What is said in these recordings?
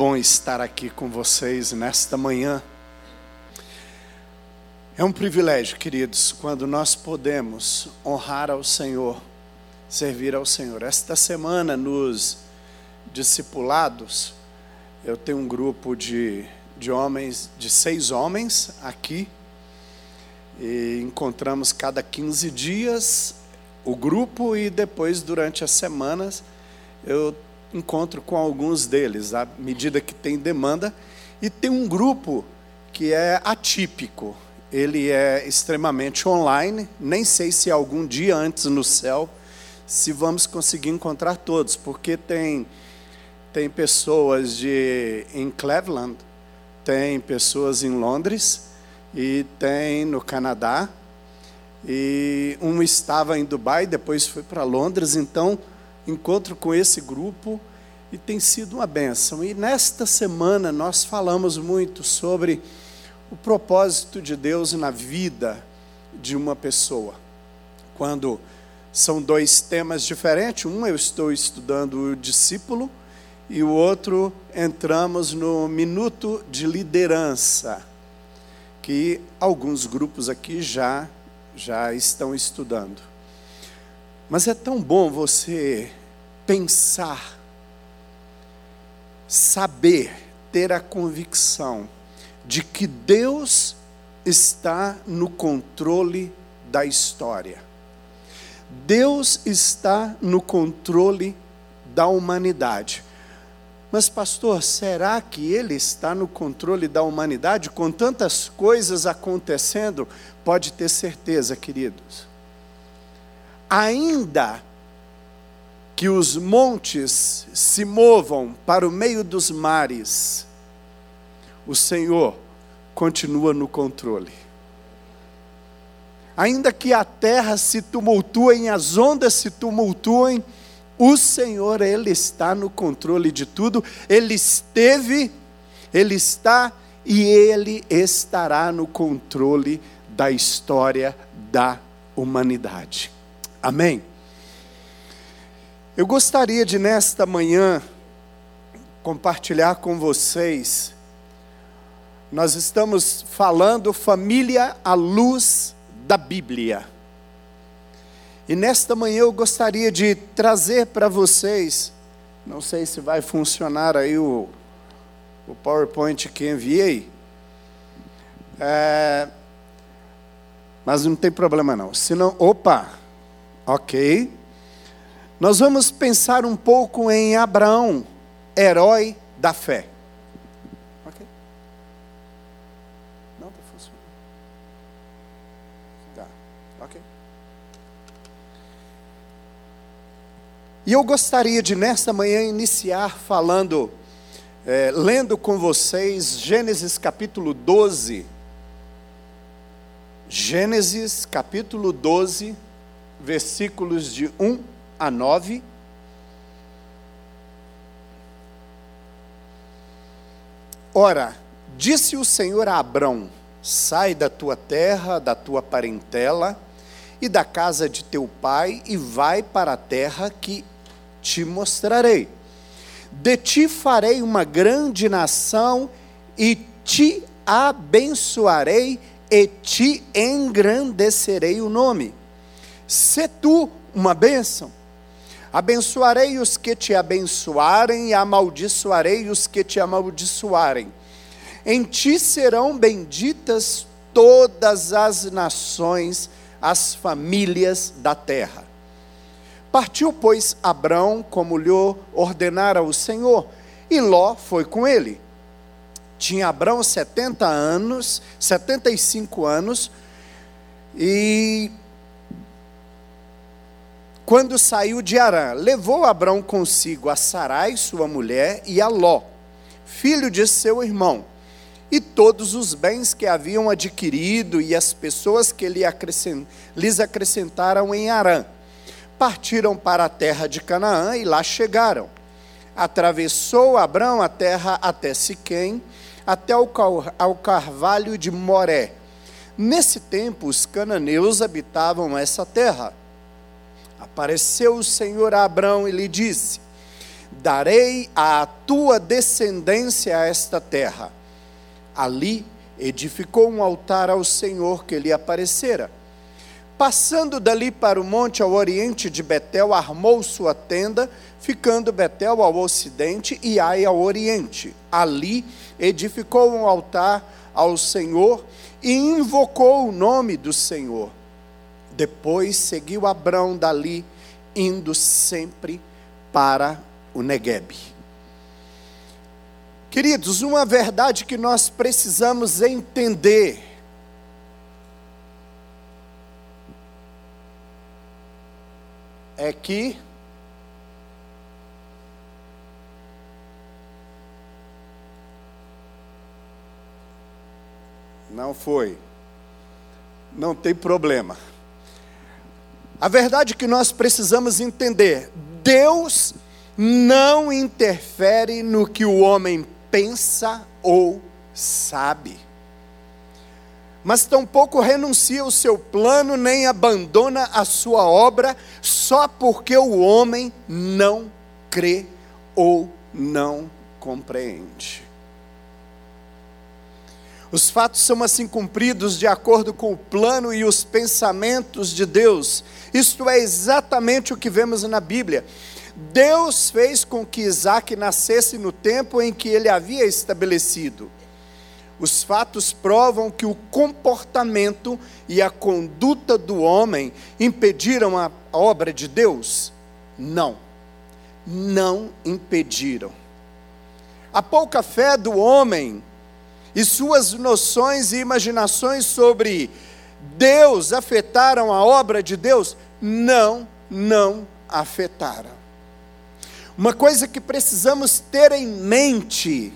bom estar aqui com vocês nesta manhã. É um privilégio, queridos, quando nós podemos honrar ao Senhor, servir ao Senhor. Esta semana, nos discipulados, eu tenho um grupo de, de homens, de seis homens aqui, e encontramos cada 15 dias o grupo e depois, durante as semanas, eu encontro com alguns deles, à medida que tem demanda. E tem um grupo que é atípico, ele é extremamente online, nem sei se algum dia antes no céu se vamos conseguir encontrar todos, porque tem tem pessoas de em Cleveland, tem pessoas em Londres e tem no Canadá. E um estava em Dubai, depois foi para Londres, então encontro com esse grupo e tem sido uma benção. E nesta semana nós falamos muito sobre o propósito de Deus na vida de uma pessoa. Quando são dois temas diferentes, um eu estou estudando o discípulo e o outro entramos no minuto de liderança, que alguns grupos aqui já já estão estudando. Mas é tão bom você pensar, saber, ter a convicção de que Deus está no controle da história. Deus está no controle da humanidade. Mas, pastor, será que Ele está no controle da humanidade com tantas coisas acontecendo? Pode ter certeza, queridos ainda que os montes se movam para o meio dos mares, o Senhor continua no controle. Ainda que a terra se tumultue, as ondas se tumultuem, o Senhor, Ele está no controle de tudo, Ele esteve, Ele está e Ele estará no controle da história da humanidade. Amém? Eu gostaria de, nesta manhã, compartilhar com vocês. Nós estamos falando família à luz da Bíblia. E nesta manhã eu gostaria de trazer para vocês, não sei se vai funcionar aí o, o PowerPoint que enviei, é, mas não tem problema não. Se não, opa, Ok. Nós vamos pensar um pouco em Abraão, herói da fé. Ok? Não está funcionando. Tá. Ok. E eu gostaria de, nesta manhã, iniciar falando, é, lendo com vocês Gênesis capítulo 12. Gênesis capítulo 12 versículos de 1 a 9. Ora, disse o Senhor a Abrão: Sai da tua terra, da tua parentela e da casa de teu pai, e vai para a terra que te mostrarei. De ti farei uma grande nação, e te abençoarei, e te engrandecerei o nome se tu uma bênção. Abençoarei os que te abençoarem e amaldiçoarei os que te amaldiçoarem. Em ti serão benditas todas as nações, as famílias da terra. Partiu, pois, Abrão, como lhe ordenara o Senhor, e Ló foi com ele. Tinha Abrão 70 anos, 75 anos, e quando saiu de Arã, levou Abrão consigo a Sarai, sua mulher, e a Ló, filho de seu irmão, e todos os bens que haviam adquirido e as pessoas que lhes acrescentaram em Arã. Partiram para a terra de Canaã e lá chegaram. Atravessou Abrão a terra até Siquém, até ao carvalho de Moré. Nesse tempo, os cananeus habitavam essa terra. Apareceu o Senhor a Abrão e lhe disse: darei à tua descendência esta terra. Ali edificou um altar ao Senhor que lhe aparecera. Passando dali para o monte ao oriente de Betel, armou sua tenda, ficando Betel ao ocidente e Ai ao oriente. Ali edificou um altar ao Senhor e invocou o nome do Senhor. Depois seguiu Abrão dali, indo sempre para o Negueb. Queridos, uma verdade que nós precisamos entender é que não foi. Não tem problema. A verdade que nós precisamos entender: Deus não interfere no que o homem pensa ou sabe. Mas tampouco renuncia o seu plano, nem abandona a sua obra, só porque o homem não crê ou não compreende. Os fatos são assim cumpridos de acordo com o plano e os pensamentos de Deus. Isto é exatamente o que vemos na Bíblia. Deus fez com que Isaac nascesse no tempo em que ele havia estabelecido. Os fatos provam que o comportamento e a conduta do homem impediram a obra de Deus? Não, não impediram. A pouca fé do homem e suas noções e imaginações sobre Deus afetaram a obra de Deus? Não, não afetaram. Uma coisa que precisamos ter em mente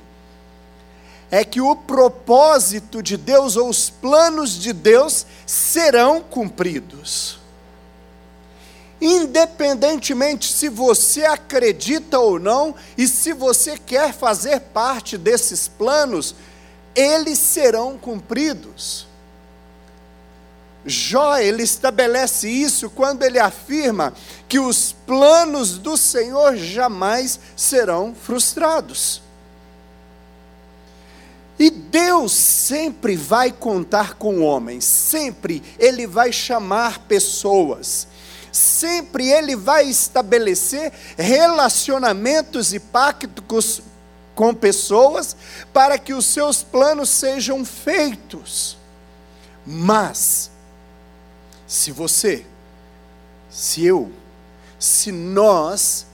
é que o propósito de Deus ou os planos de Deus serão cumpridos. Independentemente se você acredita ou não, e se você quer fazer parte desses planos, eles serão cumpridos. Jó, ele estabelece isso quando ele afirma que os planos do Senhor jamais serão frustrados. E Deus sempre vai contar com o homem, sempre Ele vai chamar pessoas, sempre Ele vai estabelecer relacionamentos e pactos com pessoas para que os seus planos sejam feitos. Mas, se você, se eu, se nós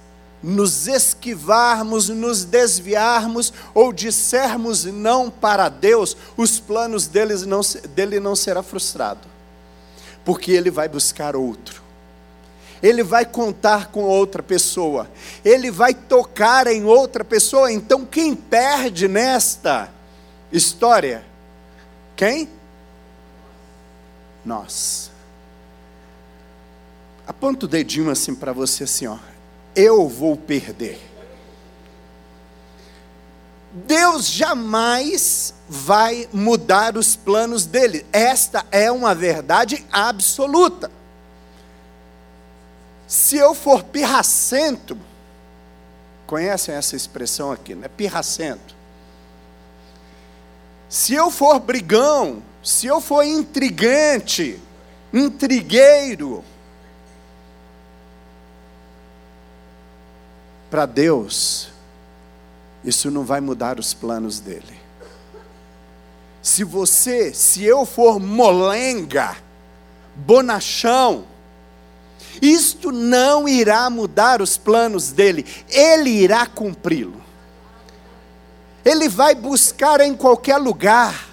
nos esquivarmos, nos desviarmos ou dissermos não para Deus, os planos deles não, dele não será frustrado, porque ele vai buscar outro. Ele vai contar com outra pessoa, ele vai tocar em outra pessoa. Então, quem perde nesta história? Quem? Nós. Aponta o dedinho assim para você, assim, ó eu vou perder. Deus jamais vai mudar os planos dele. Esta é uma verdade absoluta. Se eu for pirracento, conhecem essa expressão aqui, né? Pirracento. Se eu for brigão, se eu for intrigante, intrigueiro, Para Deus, isso não vai mudar os planos dele. Se você, se eu for molenga, bonachão, isto não irá mudar os planos dele, ele irá cumpri-lo. Ele vai buscar em qualquer lugar.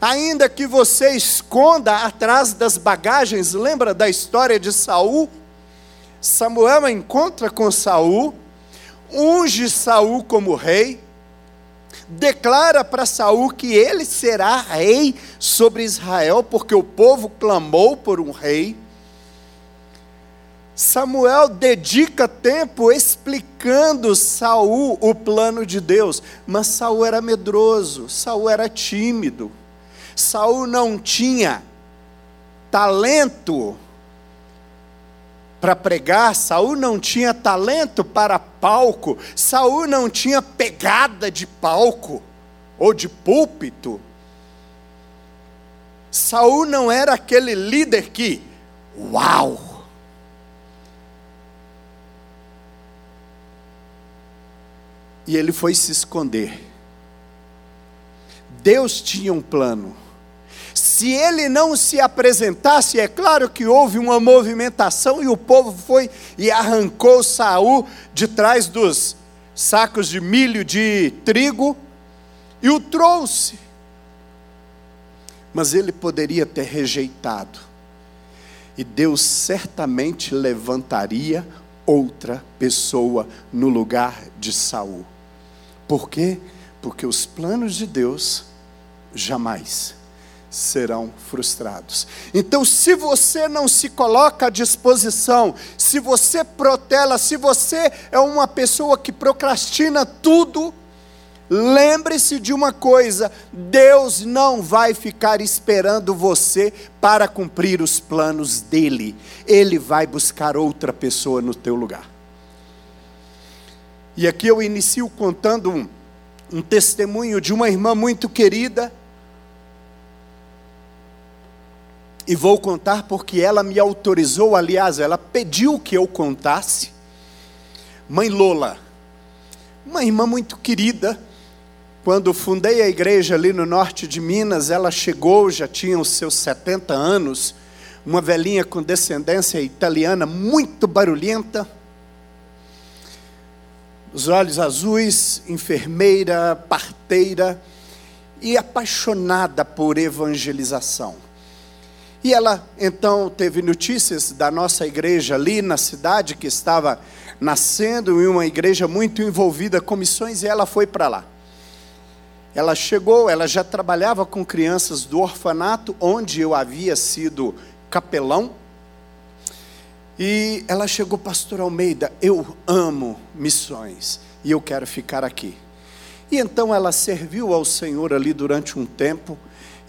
Ainda que você esconda atrás das bagagens, lembra da história de Saul? Samuel encontra com Saul, unge Saul como rei, declara para Saul que ele será rei sobre Israel, porque o povo clamou por um rei. Samuel dedica tempo explicando Saul o plano de Deus, mas Saul era medroso, Saul era tímido. Saul não tinha talento para pregar, Saul não tinha talento para palco, Saul não tinha pegada de palco ou de púlpito. Saul não era aquele líder que, uau! E ele foi se esconder. Deus tinha um plano. Se ele não se apresentasse, é claro que houve uma movimentação e o povo foi e arrancou Saul de trás dos sacos de milho de trigo e o trouxe. Mas ele poderia ter rejeitado. E Deus certamente levantaria outra pessoa no lugar de Saul. Por quê? Porque os planos de Deus jamais serão frustrados. Então, se você não se coloca à disposição, se você protela, se você é uma pessoa que procrastina tudo, lembre-se de uma coisa: Deus não vai ficar esperando você para cumprir os planos dele. Ele vai buscar outra pessoa no teu lugar. E aqui eu inicio contando um, um testemunho de uma irmã muito querida E vou contar porque ela me autorizou, aliás, ela pediu que eu contasse. Mãe Lola, uma irmã muito querida, quando fundei a igreja ali no norte de Minas, ela chegou, já tinha os seus 70 anos, uma velhinha com descendência italiana, muito barulhenta, os olhos azuis, enfermeira, parteira e apaixonada por evangelização. E ela então teve notícias da nossa igreja ali na cidade, que estava nascendo em uma igreja muito envolvida com missões, e ela foi para lá. Ela chegou, ela já trabalhava com crianças do orfanato, onde eu havia sido capelão. E ela chegou, Pastor Almeida, eu amo missões e eu quero ficar aqui. E então ela serviu ao Senhor ali durante um tempo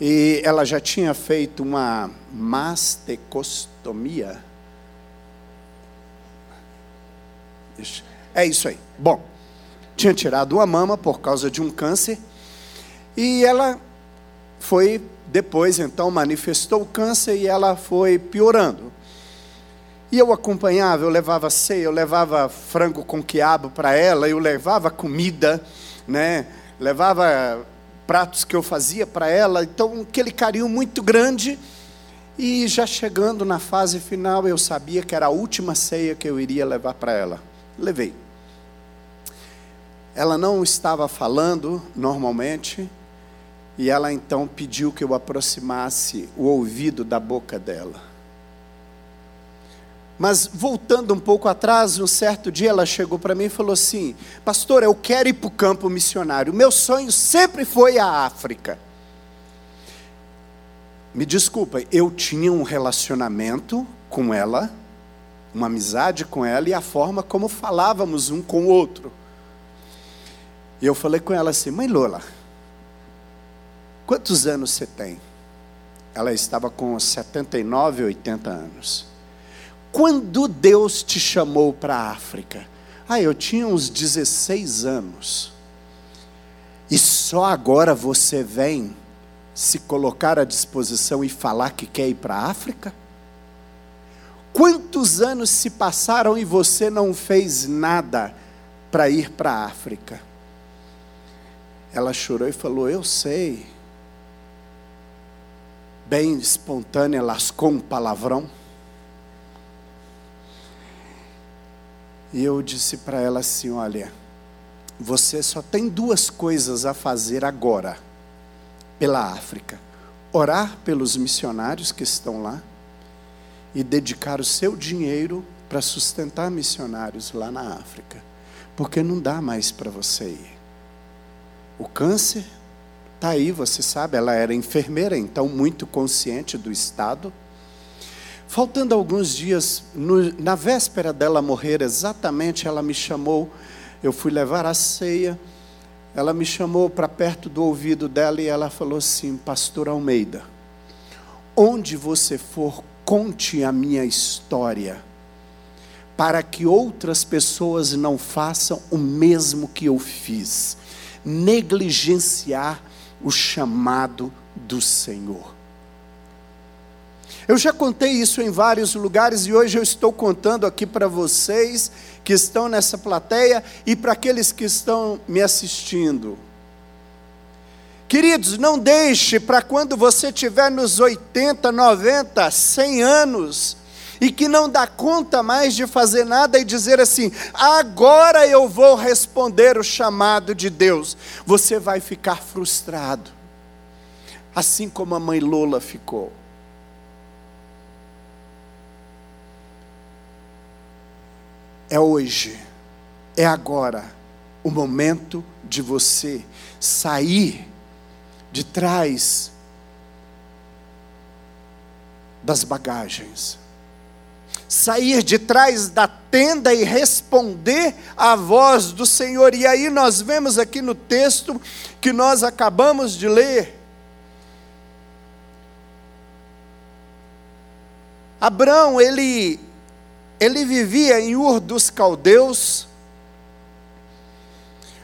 e ela já tinha feito uma mastecostomia. É isso aí. Bom, tinha tirado uma mama por causa de um câncer. E ela foi, depois então, manifestou o câncer e ela foi piorando. E eu acompanhava, eu levava ceia, eu levava frango com quiabo para ela, eu levava comida, né? levava pratos que eu fazia para ela, então aquele carinho muito grande. E já chegando na fase final, eu sabia que era a última ceia que eu iria levar para ela. Levei. Ela não estava falando normalmente, e ela então pediu que eu aproximasse o ouvido da boca dela. Mas voltando um pouco atrás, um certo dia ela chegou para mim e falou assim: Pastor, eu quero ir para o campo missionário. Meu sonho sempre foi a África. Me desculpa, eu tinha um relacionamento com ela, uma amizade com ela e a forma como falávamos um com o outro. E eu falei com ela assim: Mãe Lola, quantos anos você tem? Ela estava com 79, 80 anos. Quando Deus te chamou para a África? Ah, eu tinha uns 16 anos. E só agora você vem se colocar à disposição e falar que quer ir para a África? Quantos anos se passaram e você não fez nada para ir para a África? Ela chorou e falou: Eu sei. Bem espontânea, lascou um palavrão. E eu disse para ela assim: Olha, você só tem duas coisas a fazer agora, pela África: orar pelos missionários que estão lá e dedicar o seu dinheiro para sustentar missionários lá na África, porque não dá mais para você ir. O câncer está aí, você sabe, ela era enfermeira, então muito consciente do estado Faltando alguns dias, no, na véspera dela morrer, exatamente, ela me chamou. Eu fui levar a ceia. Ela me chamou para perto do ouvido dela e ela falou assim: Pastor Almeida, onde você for, conte a minha história, para que outras pessoas não façam o mesmo que eu fiz. Negligenciar o chamado do Senhor. Eu já contei isso em vários lugares e hoje eu estou contando aqui para vocês que estão nessa plateia e para aqueles que estão me assistindo. Queridos, não deixe para quando você tiver nos 80, 90, 100 anos e que não dá conta mais de fazer nada e dizer assim: agora eu vou responder o chamado de Deus. Você vai ficar frustrado, assim como a mãe Lola ficou. É hoje, é agora, o momento de você sair de trás das bagagens sair de trás da tenda e responder à voz do Senhor. E aí nós vemos aqui no texto que nós acabamos de ler. Abraão, ele, ele vivia em Ur dos Caldeus,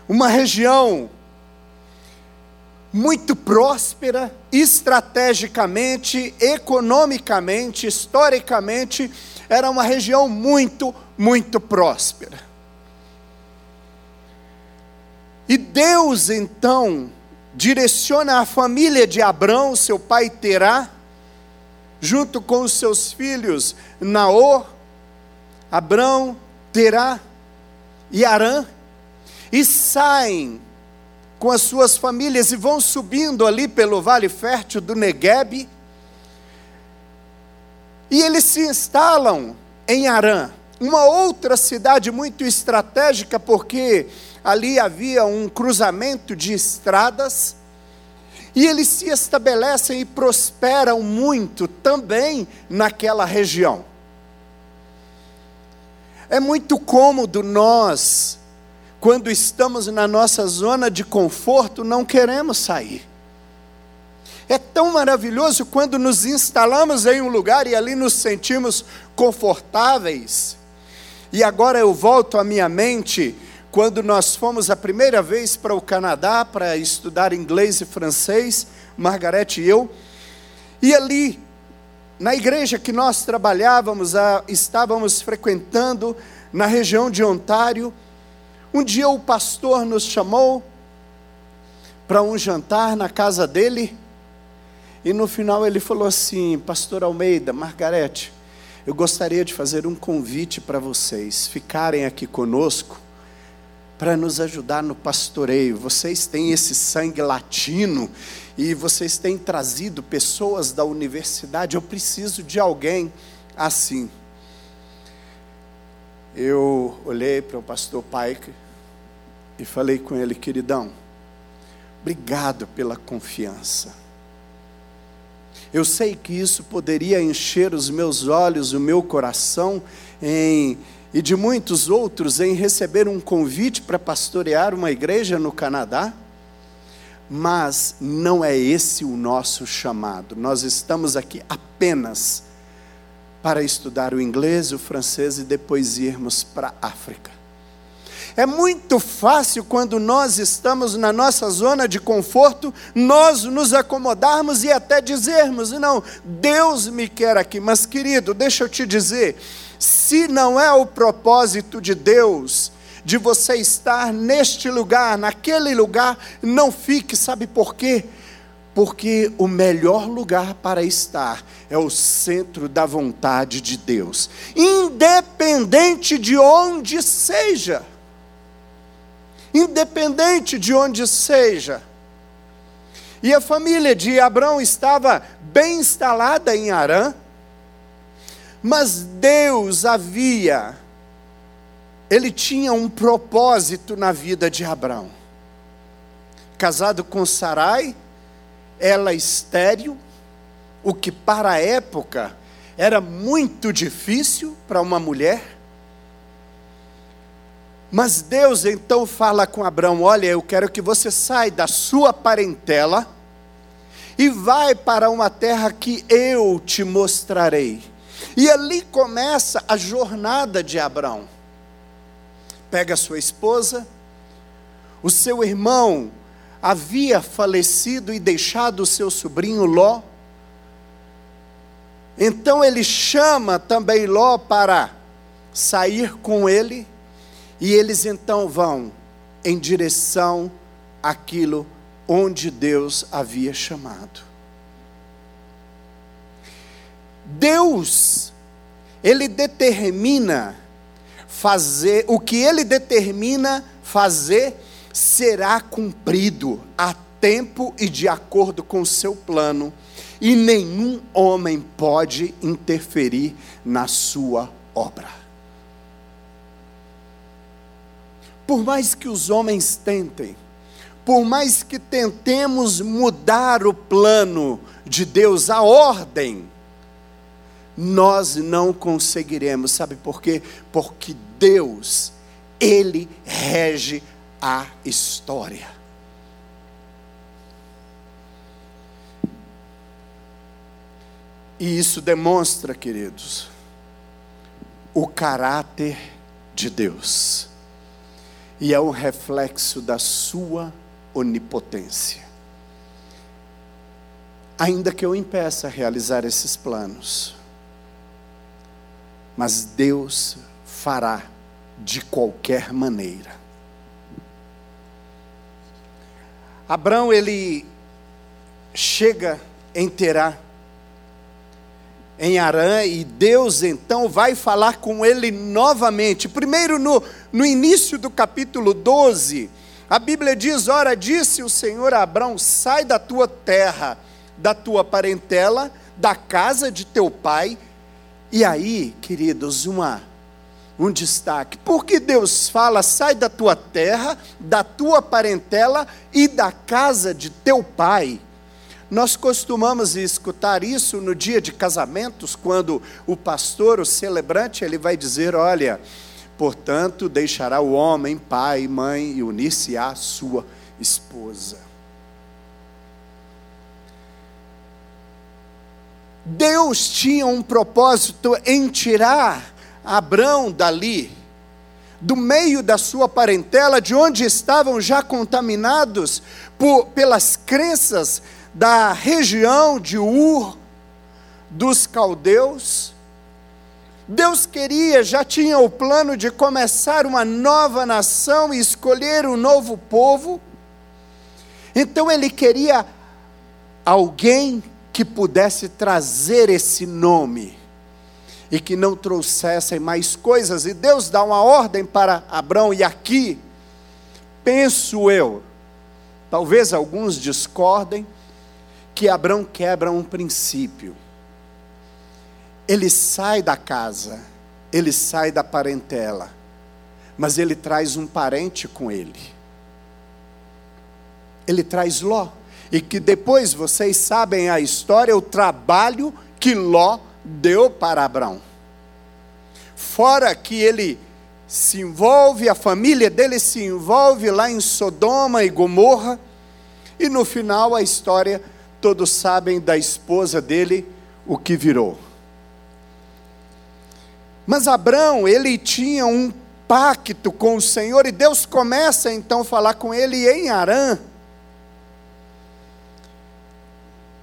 uma região muito próspera, estrategicamente, economicamente, historicamente, era uma região muito, muito próspera. E Deus então direciona a família de Abrão, seu pai Terá, junto com os seus filhos Naor, Abrão, Terá e Arã, e saem com as suas famílias e vão subindo ali pelo vale fértil do Neguebe, e eles se instalam em Arã, uma outra cidade muito estratégica, porque ali havia um cruzamento de estradas, e eles se estabelecem e prosperam muito também naquela região. É muito cômodo nós, quando estamos na nossa zona de conforto, não queremos sair. É tão maravilhoso quando nos instalamos em um lugar e ali nos sentimos confortáveis. E agora eu volto à minha mente quando nós fomos a primeira vez para o Canadá para estudar inglês e francês, Margarete e eu. E ali, na igreja que nós trabalhávamos, estávamos frequentando na região de Ontário. Um dia o pastor nos chamou para um jantar na casa dele. E no final ele falou assim: Pastor Almeida, Margarete, eu gostaria de fazer um convite para vocês ficarem aqui conosco para nos ajudar no pastoreio. Vocês têm esse sangue latino e vocês têm trazido pessoas da universidade. Eu preciso de alguém assim. Eu olhei para o pastor Pike e falei com ele, queridão, obrigado pela confiança. Eu sei que isso poderia encher os meus olhos, o meu coração, em, e de muitos outros, em receber um convite para pastorear uma igreja no Canadá, mas não é esse o nosso chamado. Nós estamos aqui apenas para estudar o inglês, o francês e depois irmos para a África. É muito fácil quando nós estamos na nossa zona de conforto, nós nos acomodarmos e até dizermos: não, Deus me quer aqui. Mas, querido, deixa eu te dizer: se não é o propósito de Deus, de você estar neste lugar, naquele lugar, não fique, sabe por quê? Porque o melhor lugar para estar é o centro da vontade de Deus, independente de onde seja independente de onde seja. E a família de Abraão estava bem instalada em Arã, mas Deus havia, ele tinha um propósito na vida de Abraão. Casado com Sarai, ela estéril, o que para a época era muito difícil para uma mulher. Mas Deus então fala com Abraão: Olha, eu quero que você saia da sua parentela e vai para uma terra que eu te mostrarei. E ali começa a jornada de Abraão. Pega sua esposa, o seu irmão havia falecido e deixado o seu sobrinho Ló. Então ele chama também Ló para sair com ele, e eles então vão em direção àquilo onde Deus havia chamado. Deus, ele determina fazer, o que ele determina fazer será cumprido a tempo e de acordo com o seu plano, e nenhum homem pode interferir na sua obra. Por mais que os homens tentem, por mais que tentemos mudar o plano de Deus, a ordem, nós não conseguiremos. Sabe por quê? Porque Deus, Ele rege a história. E isso demonstra, queridos, o caráter de Deus. E é um reflexo da sua onipotência. Ainda que eu impeça realizar esses planos, mas Deus fará de qualquer maneira. Abraão ele chega em Terá, em Arã, e Deus então vai falar com ele novamente. Primeiro, no, no início do capítulo 12, a Bíblia diz: Ora, disse o Senhor a Abraão: sai da tua terra, da tua parentela, da casa de teu pai. E aí, queridos, uma um destaque. Porque Deus fala: sai da tua terra, da tua parentela e da casa de teu pai. Nós costumamos escutar isso no dia de casamentos, quando o pastor, o celebrante, ele vai dizer: olha, portanto, deixará o homem pai mãe e unir-se à sua esposa. Deus tinha um propósito em tirar Abrão dali, do meio da sua parentela, de onde estavam já contaminados por, pelas crenças da região de Ur, dos caldeus. Deus queria, já tinha o plano de começar uma nova nação e escolher um novo povo. Então ele queria alguém que pudesse trazer esse nome e que não trouxessem mais coisas. E Deus dá uma ordem para Abraão, e aqui, penso eu, talvez alguns discordem, que Abraão quebra um princípio. Ele sai da casa, ele sai da parentela, mas ele traz um parente com ele. Ele traz Ló. E que depois vocês sabem a história, o trabalho que Ló deu para Abraão. Fora que ele se envolve, a família dele se envolve lá em Sodoma e Gomorra, e no final a história, todos sabem da esposa dele, o que virou. Mas Abraão, ele tinha um pacto com o Senhor, e Deus começa então a falar com ele em Arã.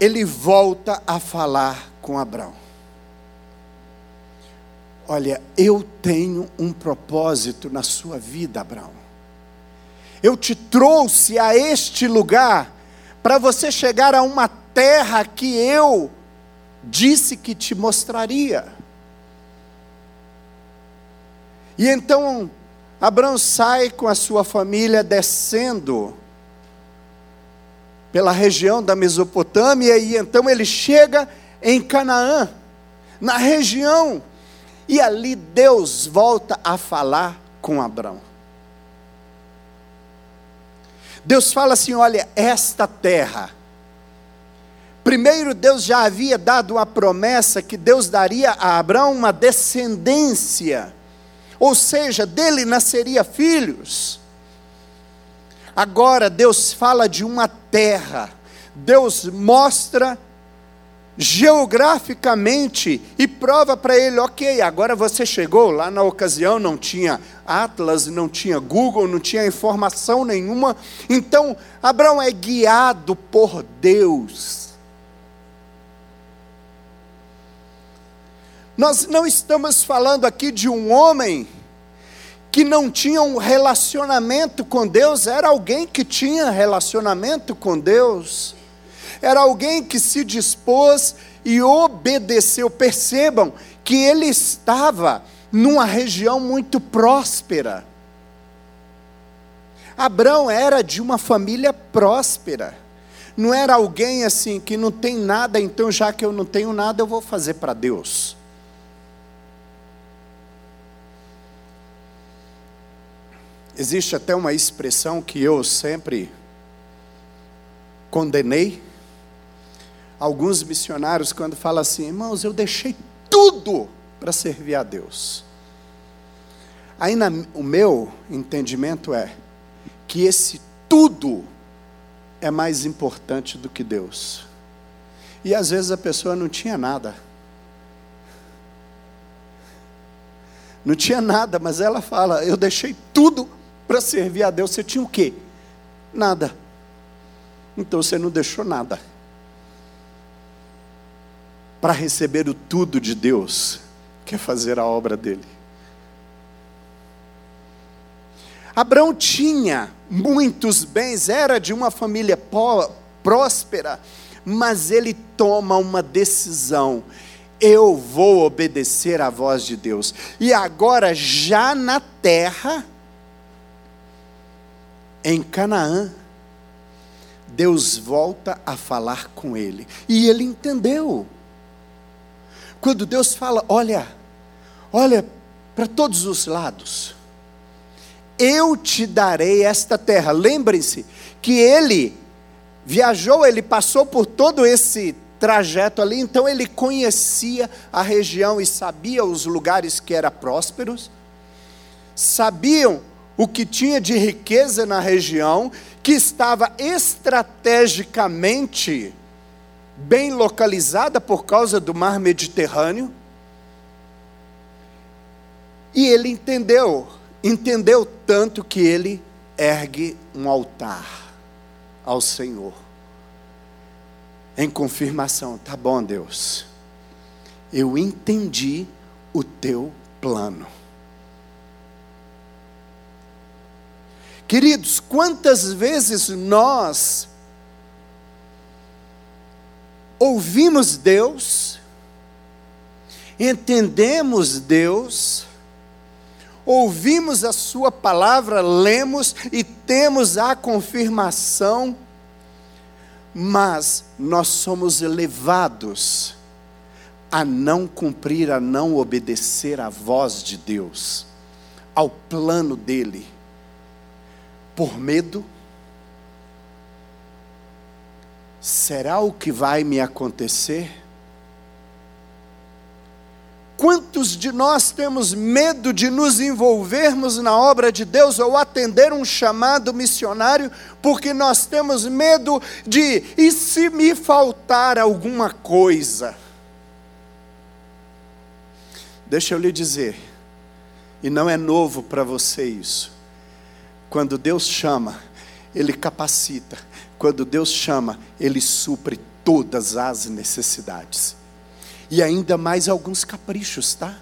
Ele volta a falar com Abraão. Olha, eu tenho um propósito na sua vida, Abraão. Eu te trouxe a este lugar para você chegar a uma terra que eu disse que te mostraria. E então Abraão sai com a sua família descendo pela região da Mesopotâmia e então ele chega em Canaã, na região e ali Deus volta a falar com Abraão. Deus fala assim: olha, esta terra. Primeiro, Deus já havia dado uma promessa que Deus daria a Abraão uma descendência, ou seja, dele nasceria filhos. Agora, Deus fala de uma terra, Deus mostra geograficamente e prova para ele, ok, agora você chegou, lá na ocasião não tinha Atlas, não tinha Google, não tinha informação nenhuma, então Abraão é guiado por Deus. Nós não estamos falando aqui de um homem que não tinha um relacionamento com Deus, era alguém que tinha relacionamento com Deus era alguém que se dispôs e obedeceu. Percebam que ele estava numa região muito próspera. Abraão era de uma família próspera. Não era alguém assim que não tem nada, então já que eu não tenho nada, eu vou fazer para Deus. Existe até uma expressão que eu sempre condenei, alguns missionários quando falam assim, irmãos, eu deixei tudo para servir a Deus. Aí na, o meu entendimento é que esse tudo é mais importante do que Deus. E às vezes a pessoa não tinha nada. Não tinha nada, mas ela fala: Eu deixei tudo para servir a Deus. Você tinha o quê? Nada. Então você não deixou nada para receber o tudo de Deus, quer fazer a obra dele. Abraão tinha muitos bens, era de uma família próspera, mas ele toma uma decisão: eu vou obedecer à voz de Deus. E agora, já na terra, em Canaã, Deus volta a falar com ele, e ele entendeu. Quando Deus fala, olha, olha para todos os lados, eu te darei esta terra. Lembrem-se que ele viajou, ele passou por todo esse trajeto ali, então ele conhecia a região e sabia os lugares que eram prósperos, sabiam o que tinha de riqueza na região, que estava estrategicamente bem localizada por causa do mar Mediterrâneo. E ele entendeu, entendeu tanto que ele ergue um altar ao Senhor. Em confirmação, tá bom, Deus. Eu entendi o teu plano. Queridos, quantas vezes nós ouvimos Deus, entendemos Deus, ouvimos a Sua palavra, lemos e temos a confirmação, mas nós somos levados a não cumprir, a não obedecer à voz de Deus, ao plano dEle, por medo, será o que vai me acontecer? Quantos de nós temos medo de nos envolvermos na obra de Deus ou atender um chamado missionário, porque nós temos medo de, e se me faltar alguma coisa? Deixa eu lhe dizer, e não é novo para você isso, quando Deus chama, Ele capacita, quando Deus chama, Ele supre todas as necessidades. E ainda mais alguns caprichos, tá?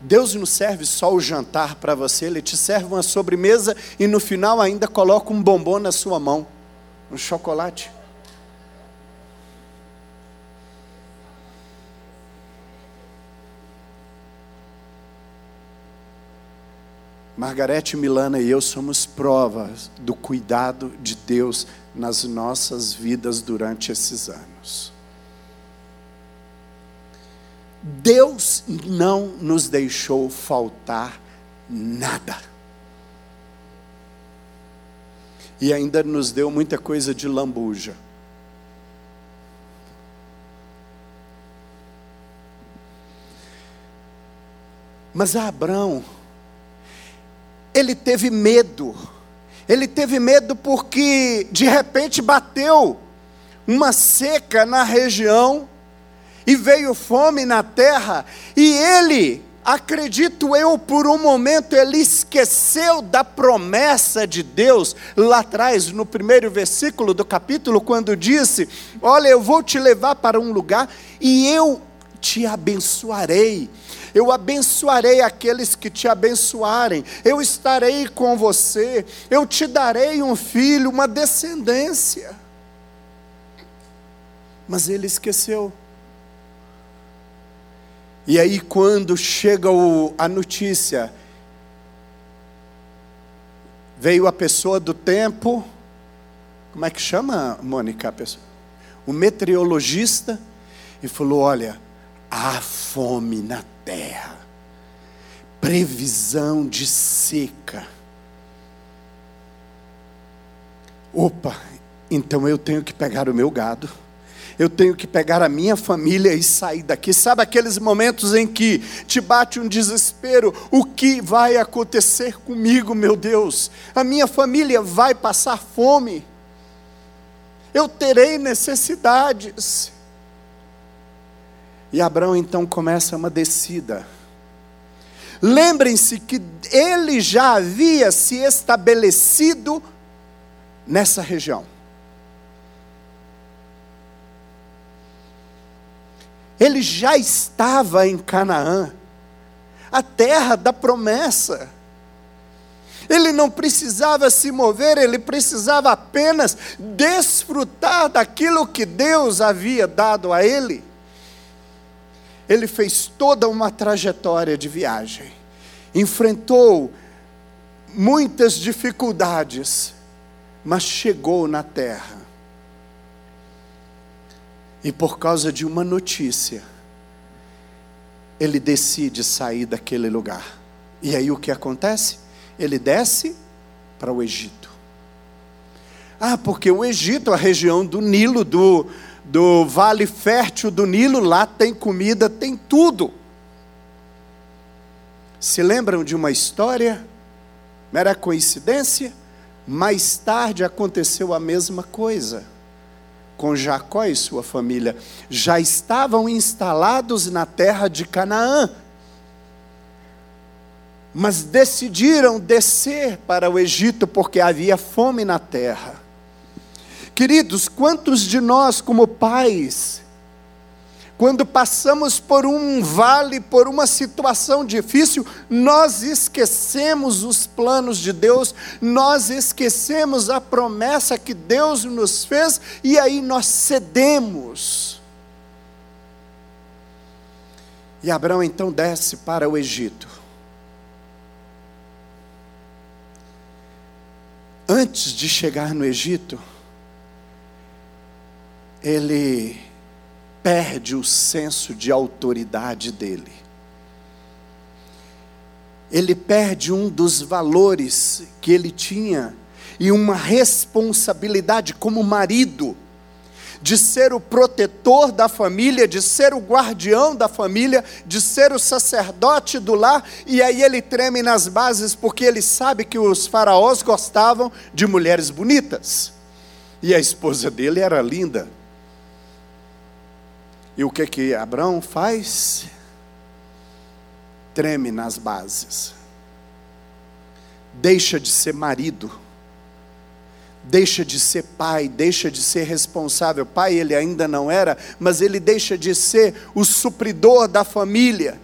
Deus não serve só o jantar para você, Ele te serve uma sobremesa e no final ainda coloca um bombom na sua mão, um chocolate. Margarete Milana e eu somos provas do cuidado de Deus nas nossas vidas durante esses anos. Deus não nos deixou faltar nada. E ainda nos deu muita coisa de lambuja. Mas Abraão ele teve medo, Ele teve medo porque de repente bateu uma seca na região e veio fome na terra, e ele, acredito eu, por um momento ele esqueceu da promessa de Deus lá atrás, no primeiro versículo do capítulo, quando disse: Olha, eu vou te levar para um lugar e eu te abençoarei. Eu abençoarei aqueles que te abençoarem. Eu estarei com você. Eu te darei um filho, uma descendência. Mas ele esqueceu. E aí, quando chega o, a notícia, veio a pessoa do tempo, como é que chama, Mônica? O meteorologista, e falou: Olha, há fome na terra, previsão de seca. Opa, então eu tenho que pegar o meu gado, eu tenho que pegar a minha família e sair daqui. Sabe aqueles momentos em que te bate um desespero? O que vai acontecer comigo, meu Deus? A minha família vai passar fome, eu terei necessidades. E Abraão então começa uma descida. Lembrem-se que ele já havia se estabelecido nessa região. Ele já estava em Canaã, a terra da promessa. Ele não precisava se mover, ele precisava apenas desfrutar daquilo que Deus havia dado a ele ele fez toda uma trajetória de viagem, enfrentou muitas dificuldades, mas chegou na terra. E por causa de uma notícia, ele decide sair daquele lugar. E aí o que acontece? Ele desce para o Egito. Ah, porque o Egito, a região do Nilo, do, do vale fértil do Nilo, lá tem comida, tem tudo. Se lembram de uma história? Mera coincidência? Mais tarde aconteceu a mesma coisa com Jacó e sua família. Já estavam instalados na terra de Canaã, mas decidiram descer para o Egito porque havia fome na terra. Queridos, quantos de nós, como pais, quando passamos por um vale, por uma situação difícil, nós esquecemos os planos de Deus, nós esquecemos a promessa que Deus nos fez e aí nós cedemos. E Abraão então desce para o Egito. Antes de chegar no Egito, ele perde o senso de autoridade dele. Ele perde um dos valores que ele tinha e uma responsabilidade como marido de ser o protetor da família, de ser o guardião da família, de ser o sacerdote do lar, e aí ele treme nas bases porque ele sabe que os faraós gostavam de mulheres bonitas. E a esposa dele era linda. E o que que Abraão faz? Treme nas bases. Deixa de ser marido. Deixa de ser pai, deixa de ser responsável. Pai ele ainda não era, mas ele deixa de ser o supridor da família,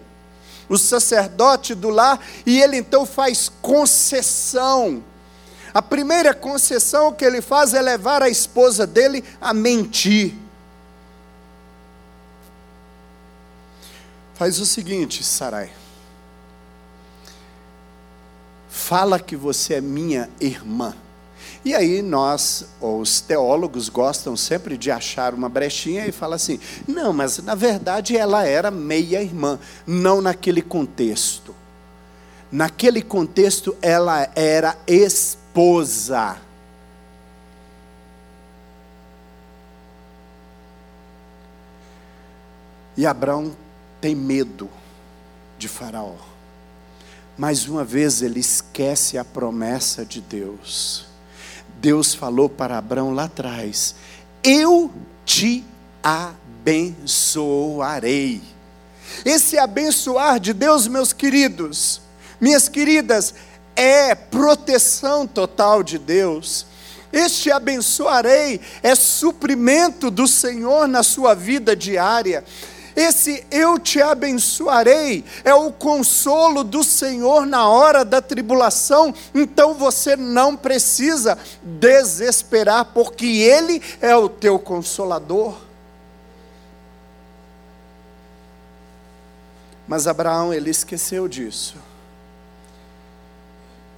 o sacerdote do lar, e ele então faz concessão. A primeira concessão que ele faz é levar a esposa dele a mentir. Faz o seguinte, Sarai. Fala que você é minha irmã. E aí nós, os teólogos, gostam sempre de achar uma brechinha e falar assim: não, mas na verdade ela era meia irmã, não naquele contexto. Naquele contexto ela era esposa. E Abraão tem medo de Faraó. Mais uma vez ele esquece a promessa de Deus. Deus falou para Abraão lá atrás: Eu te abençoarei. Esse abençoar de Deus, meus queridos, minhas queridas, é proteção total de Deus. Este abençoarei é suprimento do Senhor na sua vida diária. Esse eu te abençoarei é o consolo do Senhor na hora da tribulação, então você não precisa desesperar, porque Ele é o teu consolador. Mas Abraão, ele esqueceu disso.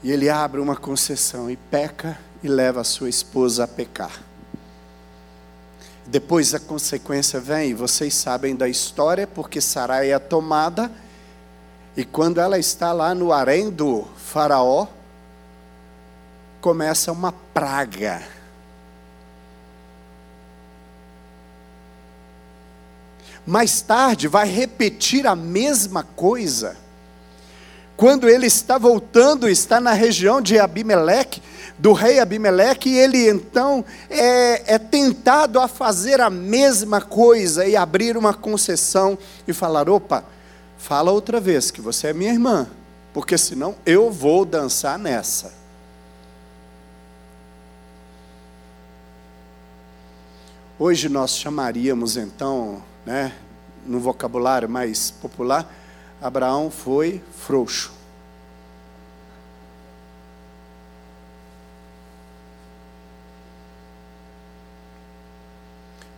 E ele abre uma concessão e peca e leva a sua esposa a pecar. Depois a consequência vem, vocês sabem da história, porque Sarai é tomada, e quando ela está lá no harém do faraó, começa uma praga. Mais tarde vai repetir a mesma coisa. Quando ele está voltando, está na região de Abimeleque, do rei Abimeleque, e ele então é, é tentado a fazer a mesma coisa e abrir uma concessão e falar: opa, fala outra vez que você é minha irmã, porque senão eu vou dançar nessa. Hoje nós chamaríamos então, né, no vocabulário mais popular, Abraão foi frouxo.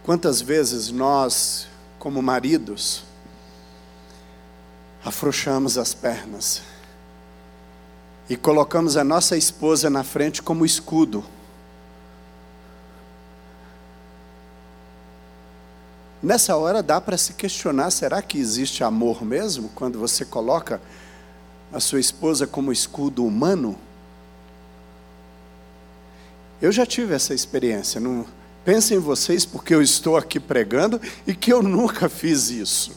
Quantas vezes nós, como maridos, afrouxamos as pernas e colocamos a nossa esposa na frente como escudo. Nessa hora dá para se questionar: será que existe amor mesmo quando você coloca a sua esposa como escudo humano? Eu já tive essa experiência. Não, Pensem em vocês, porque eu estou aqui pregando e que eu nunca fiz isso.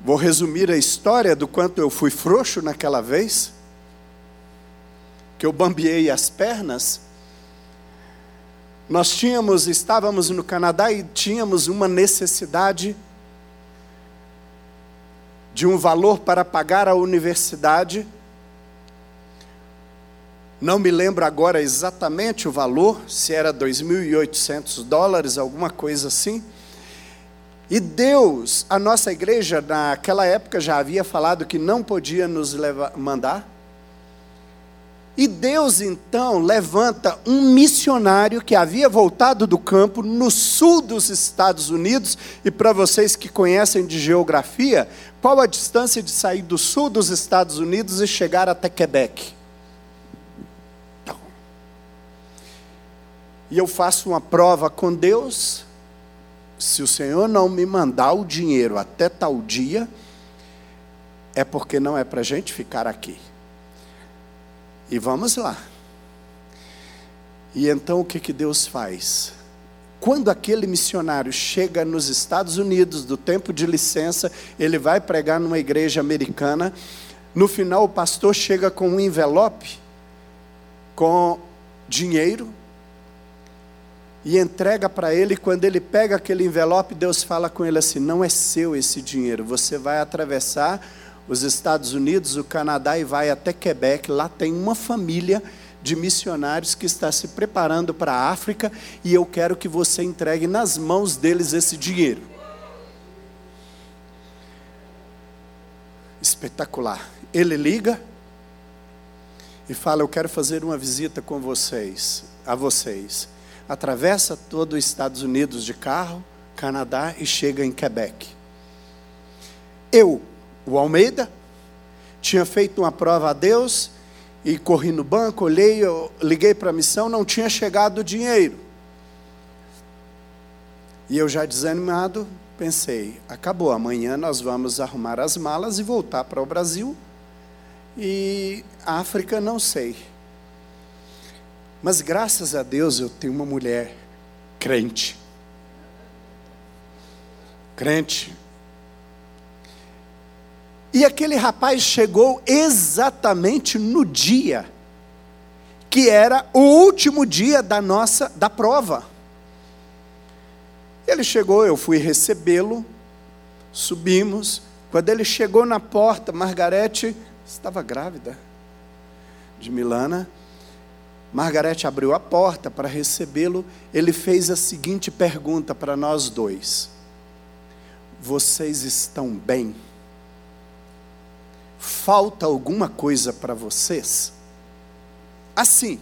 Vou resumir a história do quanto eu fui frouxo naquela vez, que eu bambiei as pernas. Nós tínhamos, estávamos no Canadá e tínhamos uma necessidade de um valor para pagar a universidade não me lembro agora exatamente o valor, se era 2.800 dólares, alguma coisa assim. E Deus, a nossa igreja naquela época já havia falado que não podia nos levar, mandar. E Deus então levanta um missionário que havia voltado do campo no sul dos Estados Unidos. E para vocês que conhecem de geografia, qual a distância de sair do sul dos Estados Unidos e chegar até Quebec? e eu faço uma prova com Deus, se o Senhor não me mandar o dinheiro até tal dia, é porque não é para gente ficar aqui. E vamos lá. E então o que, que Deus faz? Quando aquele missionário chega nos Estados Unidos, do tempo de licença, ele vai pregar numa igreja americana. No final, o pastor chega com um envelope com dinheiro e entrega para ele. Quando ele pega aquele envelope, Deus fala com ele assim: Não é seu esse dinheiro, você vai atravessar os Estados Unidos, o Canadá e vai até Quebec. Lá tem uma família de missionários que está se preparando para a África e eu quero que você entregue nas mãos deles esse dinheiro. Espetacular. Ele liga e fala: Eu quero fazer uma visita com vocês, a vocês atravessa todo os Estados Unidos de carro, Canadá e chega em Quebec. Eu, o Almeida, tinha feito uma prova a Deus e corri no banco, olhei, liguei para a missão, não tinha chegado o dinheiro. E eu já desanimado, pensei, acabou, amanhã nós vamos arrumar as malas e voltar para o Brasil. E África não sei. Mas graças a Deus eu tenho uma mulher crente. Crente. E aquele rapaz chegou exatamente no dia que era o último dia da nossa da prova. Ele chegou, eu fui recebê-lo, subimos. Quando ele chegou na porta, Margarete estava grávida de Milana. Margarete abriu a porta para recebê-lo. Ele fez a seguinte pergunta para nós dois: Vocês estão bem? Falta alguma coisa para vocês? Assim,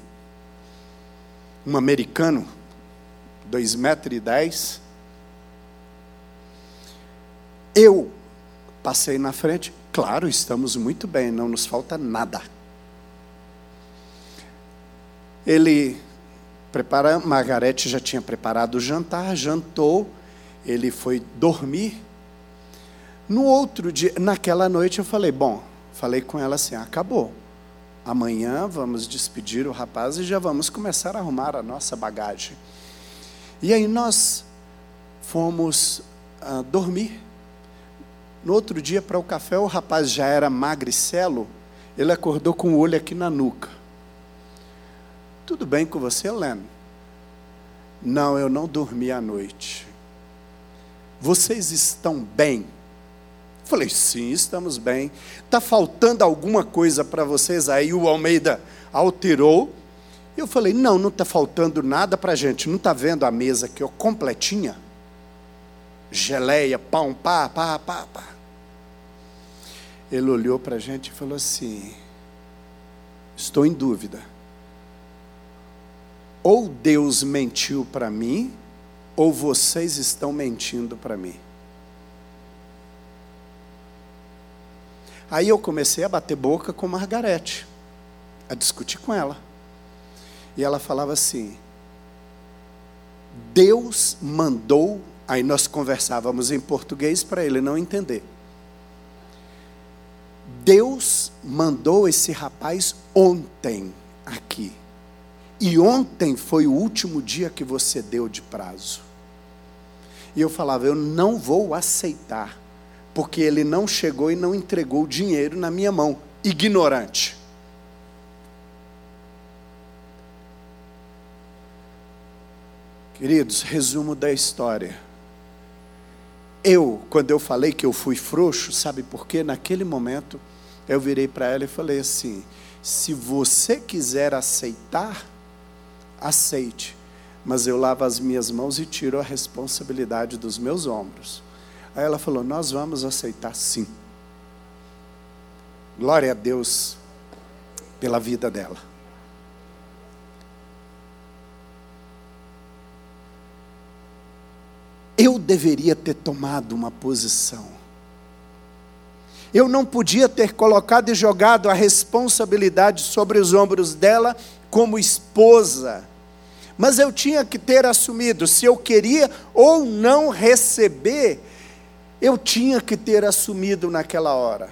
um americano, dois metros e dez, eu passei na frente, claro, estamos muito bem, não nos falta nada. Ele prepara, Margarete já tinha preparado o jantar, jantou, ele foi dormir. No outro dia, naquela noite eu falei, bom, falei com ela assim, acabou. Amanhã vamos despedir o rapaz e já vamos começar a arrumar a nossa bagagem. E aí nós fomos uh, dormir. No outro dia, para o café, o rapaz já era magricelo, ele acordou com o olho aqui na nuca. Tudo bem com você, Leno? Não, eu não dormi à noite. Vocês estão bem? Falei, sim, estamos bem. Está faltando alguma coisa para vocês? Aí o Almeida alterou. Eu falei, não, não está faltando nada para a gente. Não está vendo a mesa aqui, ó, completinha? Geleia, pão, pá, pá, pá, pá. Ele olhou para a gente e falou assim: Estou em dúvida. Ou Deus mentiu para mim, ou vocês estão mentindo para mim. Aí eu comecei a bater boca com Margarete, a discutir com ela. E ela falava assim: Deus mandou. Aí nós conversávamos em português para ele não entender. Deus mandou esse rapaz ontem aqui. E ontem foi o último dia que você deu de prazo. E eu falava, eu não vou aceitar, porque ele não chegou e não entregou o dinheiro na minha mão, ignorante. Queridos, resumo da história. Eu, quando eu falei que eu fui frouxo, sabe por quê? Naquele momento, eu virei para ela e falei assim: se você quiser aceitar, aceite, mas eu lavo as minhas mãos e tiro a responsabilidade dos meus ombros. Aí ela falou: Nós vamos aceitar sim. Glória a Deus pela vida dela. Eu deveria ter tomado uma posição eu não podia ter colocado e jogado a responsabilidade sobre os ombros dela como esposa. Mas eu tinha que ter assumido, se eu queria ou não receber, eu tinha que ter assumido naquela hora.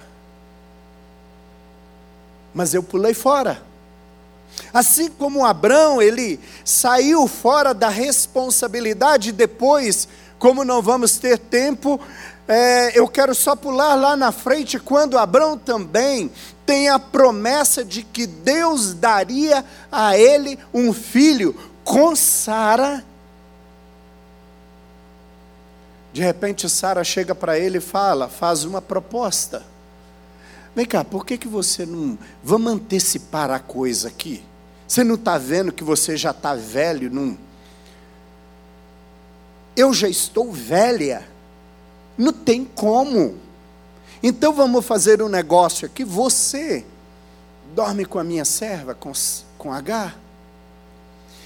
Mas eu pulei fora. Assim como Abraão, ele saiu fora da responsabilidade depois, como não vamos ter tempo, é, eu quero só pular lá na frente, quando Abraão também tem a promessa de que Deus daria a ele um filho com Sara. De repente, Sara chega para ele e fala, faz uma proposta. Vem cá, por que, que você não. Vamos antecipar a coisa aqui? Você não está vendo que você já está velho? Não... Eu já estou velha. Não tem como. Então vamos fazer um negócio aqui. Você dorme com a minha serva, com, com H.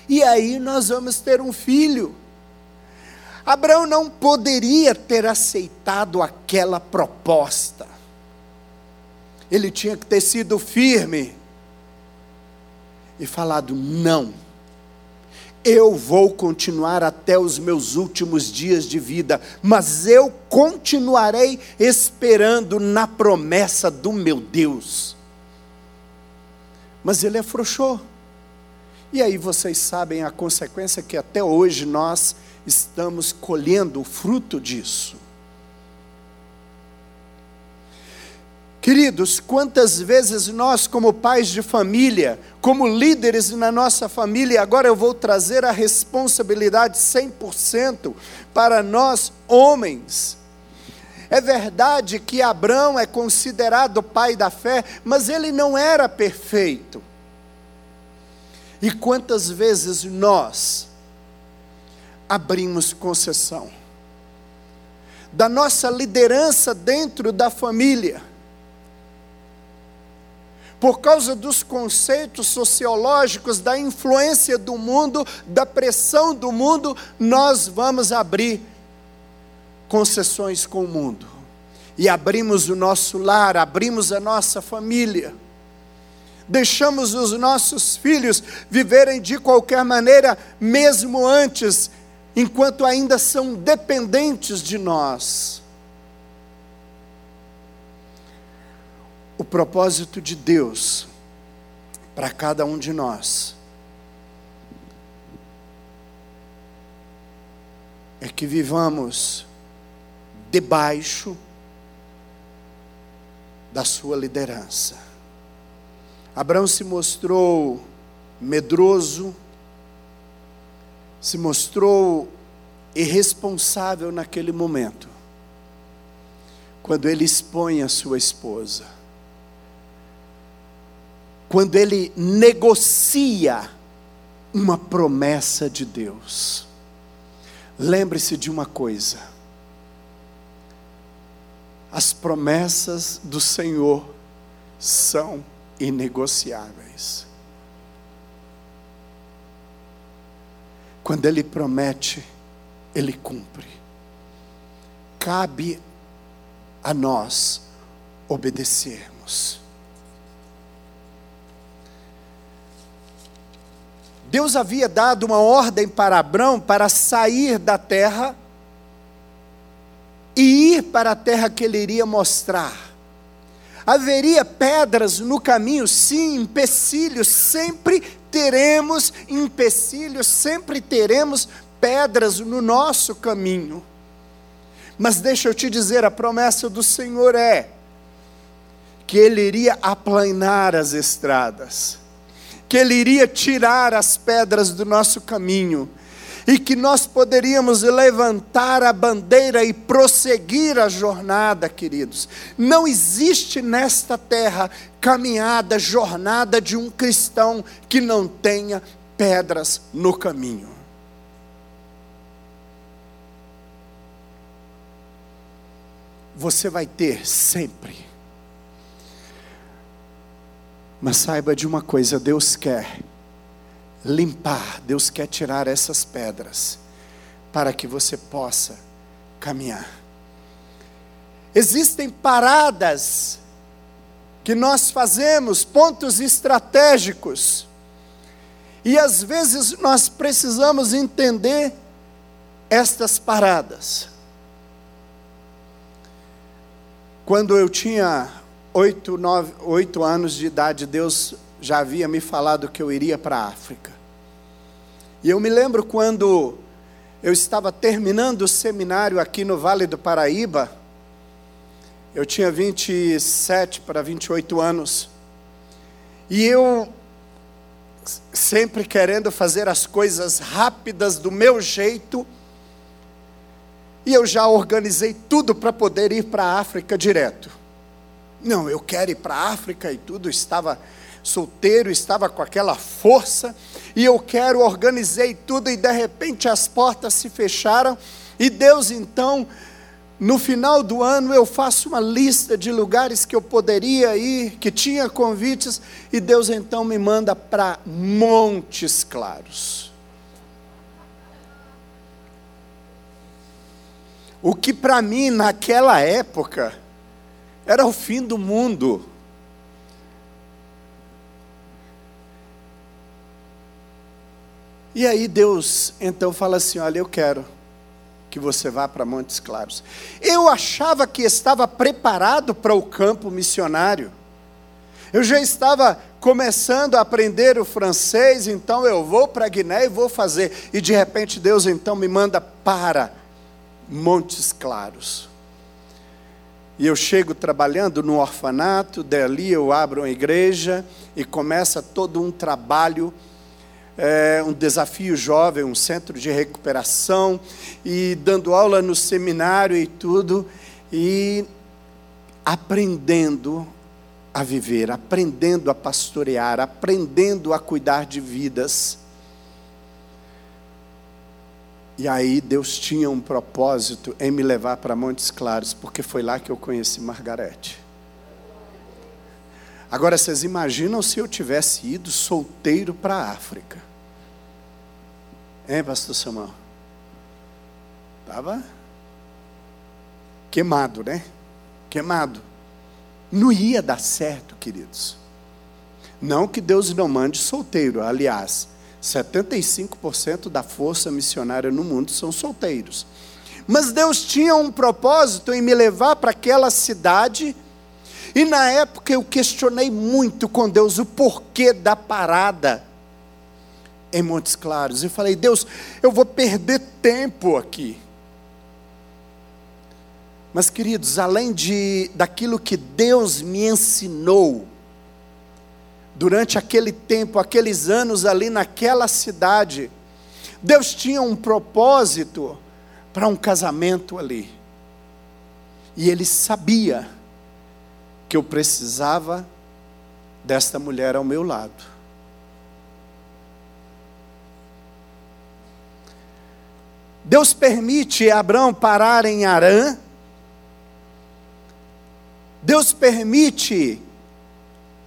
E aí nós vamos ter um filho. Abraão não poderia ter aceitado aquela proposta. Ele tinha que ter sido firme e falado: não eu vou continuar até os meus últimos dias de vida, mas eu continuarei esperando na promessa do meu Deus. Mas ele afrouxou. E aí vocês sabem a consequência que até hoje nós estamos colhendo o fruto disso. Queridos, quantas vezes nós, como pais de família, como líderes na nossa família, agora eu vou trazer a responsabilidade 100% para nós homens. É verdade que Abraão é considerado pai da fé, mas ele não era perfeito. E quantas vezes nós abrimos concessão da nossa liderança dentro da família, por causa dos conceitos sociológicos, da influência do mundo, da pressão do mundo, nós vamos abrir concessões com o mundo. E abrimos o nosso lar, abrimos a nossa família. Deixamos os nossos filhos viverem de qualquer maneira, mesmo antes, enquanto ainda são dependentes de nós. o propósito de Deus para cada um de nós é que vivamos debaixo da sua liderança. Abraão se mostrou medroso, se mostrou irresponsável naquele momento, quando ele expõe a sua esposa quando ele negocia uma promessa de Deus. Lembre-se de uma coisa: as promessas do Senhor são inegociáveis. Quando Ele promete, Ele cumpre. Cabe a nós obedecermos. Deus havia dado uma ordem para Abraão para sair da terra e ir para a terra que ele iria mostrar. Haveria pedras no caminho, sim, empecilhos, sempre teremos empecilhos, sempre teremos pedras no nosso caminho. Mas deixa eu te dizer, a promessa do Senhor é que Ele iria aplanar as estradas que Ele iria tirar as pedras do nosso caminho e que nós poderíamos levantar a bandeira e prosseguir a jornada, queridos. Não existe nesta terra caminhada, jornada de um cristão que não tenha pedras no caminho. Você vai ter sempre mas saiba de uma coisa: Deus quer limpar, Deus quer tirar essas pedras, para que você possa caminhar. Existem paradas que nós fazemos, pontos estratégicos, e às vezes nós precisamos entender estas paradas. Quando eu tinha oito, nove, oito anos de idade, Deus já havia me falado que eu iria para a África. E eu me lembro quando eu estava terminando o seminário aqui no Vale do Paraíba, eu tinha 27 para 28 anos, e eu sempre querendo fazer as coisas rápidas do meu jeito, e eu já organizei tudo para poder ir para a África direto. Não, eu quero ir para a África e tudo, estava solteiro, estava com aquela força, e eu quero, organizei tudo, e de repente as portas se fecharam, e Deus então, no final do ano, eu faço uma lista de lugares que eu poderia ir, que tinha convites, e Deus então me manda para Montes Claros. O que para mim, naquela época, era o fim do mundo. E aí Deus então fala assim: Olha, eu quero que você vá para Montes Claros. Eu achava que estava preparado para o campo missionário. Eu já estava começando a aprender o francês, então eu vou para Guiné e vou fazer. E de repente Deus então me manda para Montes Claros. e eu chego trabalhando no orfanato, dali eu abro uma igreja e começa todo um trabalho, é, um desafio jovem, um centro de recuperação, e dando aula no seminário e tudo, e aprendendo a viver, aprendendo a pastorear, aprendendo a cuidar de vidas. E aí Deus tinha um propósito em me levar para Montes Claros, porque foi lá que eu conheci Margarete. Agora vocês imaginam se eu tivesse ido solteiro para a África? Hein, pastor Samuel? Estava queimado, né? Queimado. Não ia dar certo, queridos. Não que Deus não mande solteiro, aliás, 75% da força missionária no mundo são solteiros. Mas Deus tinha um propósito em me levar para aquela cidade, e na época eu questionei muito com Deus o porquê da parada em Montes Claros. E falei, Deus, eu vou perder tempo aqui. Mas queridos, além de daquilo que Deus me ensinou, durante aquele tempo, aqueles anos ali naquela cidade, Deus tinha um propósito para um casamento ali. E Ele sabia que eu precisava desta mulher ao meu lado. Deus permite Abraão parar em Arã. Deus permite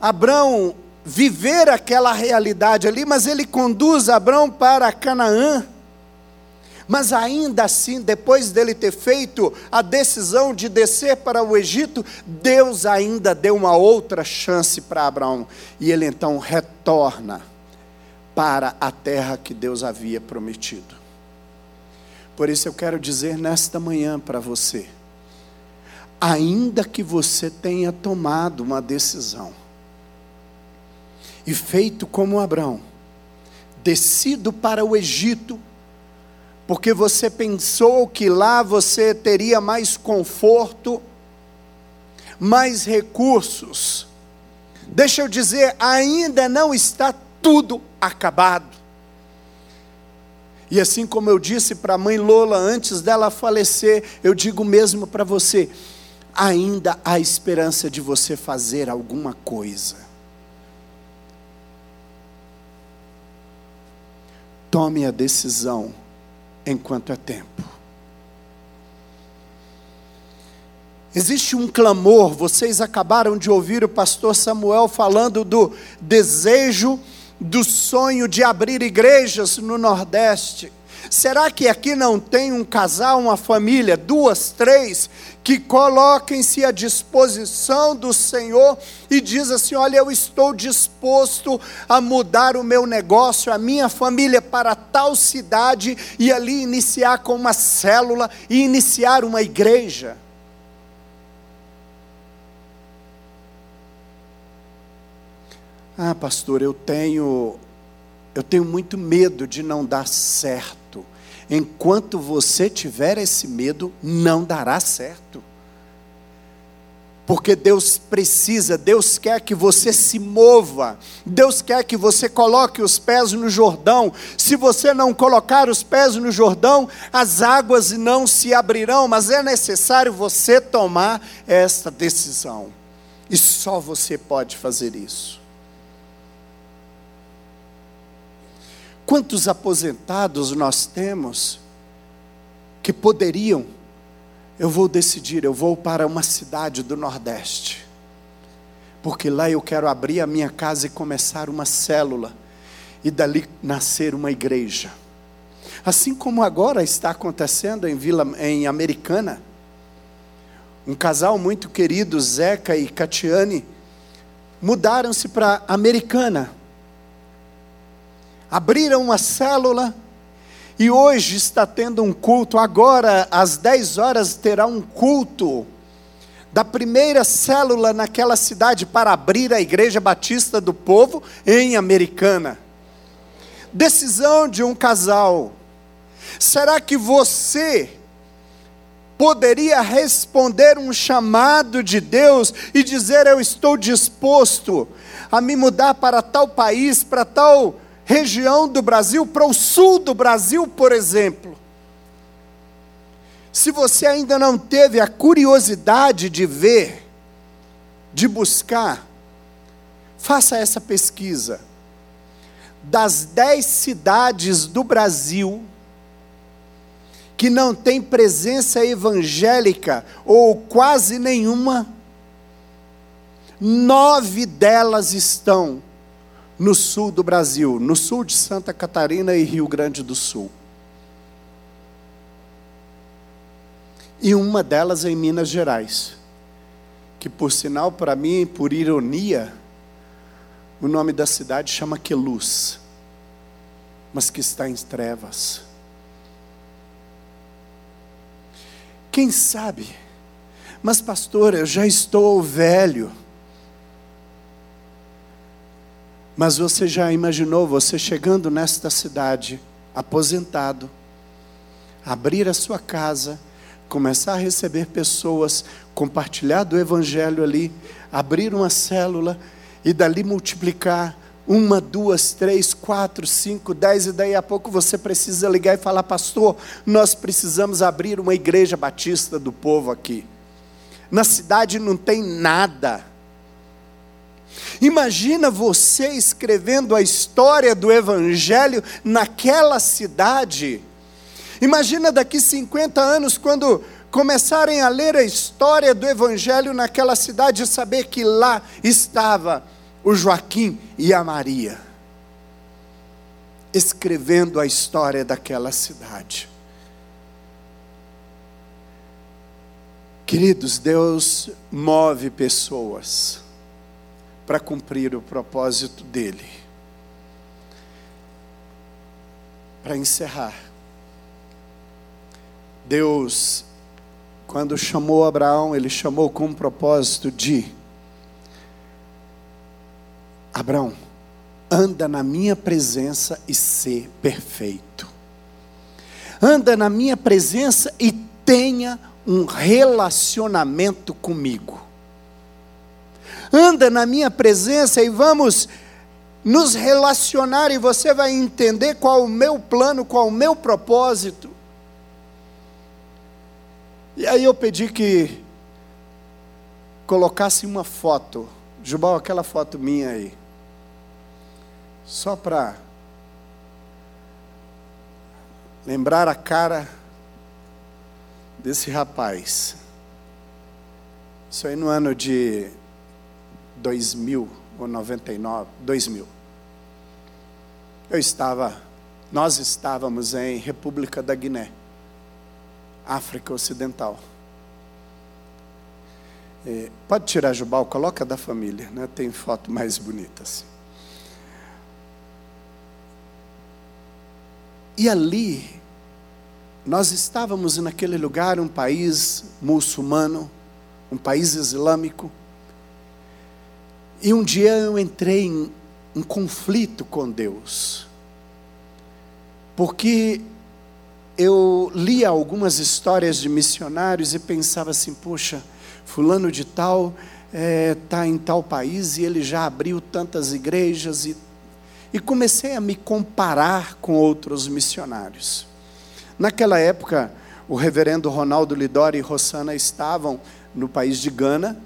Abraão viver aquela realidade ali, mas ele conduz Abraão para Canaã. Mas ainda assim, depois dele ter feito a decisão de descer para o Egito, Deus ainda deu uma outra chance para Abraão. E ele então retorna para a terra que Deus havia prometido. Por isso eu quero dizer nesta manhã para você: ainda que você tenha tomado uma decisão, e feito como Abraão, descido para o Egito, porque você pensou que lá você teria mais conforto, mais recursos. Deixa eu dizer, ainda não está tudo acabado. E assim como eu disse para a mãe Lola antes dela falecer, eu digo mesmo para você: ainda há esperança de você fazer alguma coisa. Tome a decisão enquanto é tempo. Existe um clamor, vocês acabaram de ouvir o pastor Samuel falando do desejo, do sonho de abrir igrejas no Nordeste. Será que aqui não tem um casal, uma família, duas, três, que coloquem-se à disposição do Senhor e diz assim: "Olha, eu estou disposto a mudar o meu negócio, a minha família para tal cidade e ali iniciar com uma célula e iniciar uma igreja". Ah, pastor, eu tenho eu tenho muito medo de não dar certo. Enquanto você tiver esse medo, não dará certo. Porque Deus precisa, Deus quer que você se mova, Deus quer que você coloque os pés no Jordão. Se você não colocar os pés no Jordão, as águas não se abrirão, mas é necessário você tomar esta decisão. E só você pode fazer isso. Quantos aposentados nós temos que poderiam? Eu vou decidir, eu vou para uma cidade do Nordeste, porque lá eu quero abrir a minha casa e começar uma célula, e dali nascer uma igreja. Assim como agora está acontecendo em Vila, em Americana, um casal muito querido, Zeca e Catiane, mudaram-se para Americana abriram uma célula e hoje está tendo um culto. Agora, às 10 horas, terá um culto da primeira célula naquela cidade para abrir a Igreja Batista do Povo em Americana. Decisão de um casal. Será que você poderia responder um chamado de Deus e dizer: Eu estou disposto a me mudar para tal país, para tal região do Brasil, para o sul do Brasil, por exemplo. Se você ainda não teve a curiosidade de ver, de buscar, faça essa pesquisa. Das dez cidades do Brasil que não tem presença evangélica ou quase nenhuma, nove delas estão no sul do Brasil, no sul de Santa Catarina e Rio Grande do Sul. E uma delas em Minas Gerais, que por sinal, para mim, por ironia, o nome da cidade chama Queluz, mas que está em trevas. Quem sabe? Mas, pastor, eu já estou velho. Mas você já imaginou você chegando nesta cidade, aposentado, abrir a sua casa, começar a receber pessoas, compartilhar do Evangelho ali, abrir uma célula e dali multiplicar uma, duas, três, quatro, cinco, dez, e daí a pouco você precisa ligar e falar, pastor, nós precisamos abrir uma igreja batista do povo aqui. Na cidade não tem nada. Imagina você escrevendo a história do Evangelho naquela cidade. Imagina daqui 50 anos, quando começarem a ler a história do Evangelho naquela cidade e saber que lá estava o Joaquim e a Maria, escrevendo a história daquela cidade. Queridos, Deus move pessoas para cumprir o propósito dele. Para encerrar, Deus, quando chamou Abraão, ele chamou com o propósito de: Abraão, anda na minha presença e ser perfeito. Anda na minha presença e tenha um relacionamento comigo. Anda na minha presença e vamos nos relacionar e você vai entender qual o meu plano, qual o meu propósito. E aí eu pedi que colocasse uma foto, Jubal, aquela foto minha aí, só para lembrar a cara desse rapaz. Isso aí no ano de 2000 ou 99, 2000. Eu estava, nós estávamos em República da Guiné. África Ocidental. Pode tirar Jubal, coloca da família, né? tem foto mais bonita assim. E ali, nós estávamos naquele lugar, um país muçulmano, um país islâmico, e um dia eu entrei em um conflito com Deus, porque eu lia algumas histórias de missionários e pensava assim: poxa, Fulano de Tal está é, tá em tal país e ele já abriu tantas igrejas, e, e comecei a me comparar com outros missionários. Naquela época, o reverendo Ronaldo Lidori e Rossana estavam no país de Gana,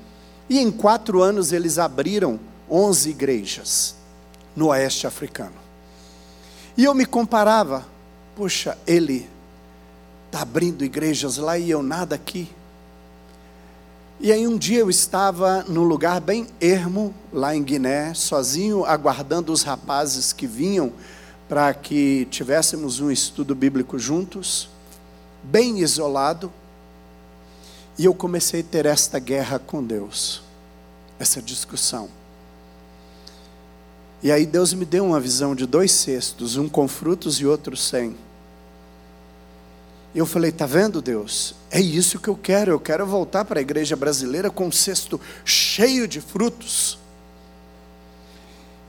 e em quatro anos eles abriram 11 igrejas no oeste africano. E eu me comparava, poxa, ele está abrindo igrejas lá e eu nada aqui. E aí um dia eu estava num lugar bem ermo, lá em Guiné, sozinho, aguardando os rapazes que vinham para que tivéssemos um estudo bíblico juntos, bem isolado. E eu comecei a ter esta guerra com Deus, essa discussão. E aí Deus me deu uma visão de dois cestos, um com frutos e outro sem. Eu falei: tá vendo, Deus? É isso que eu quero. Eu quero voltar para a igreja brasileira com um cesto cheio de frutos.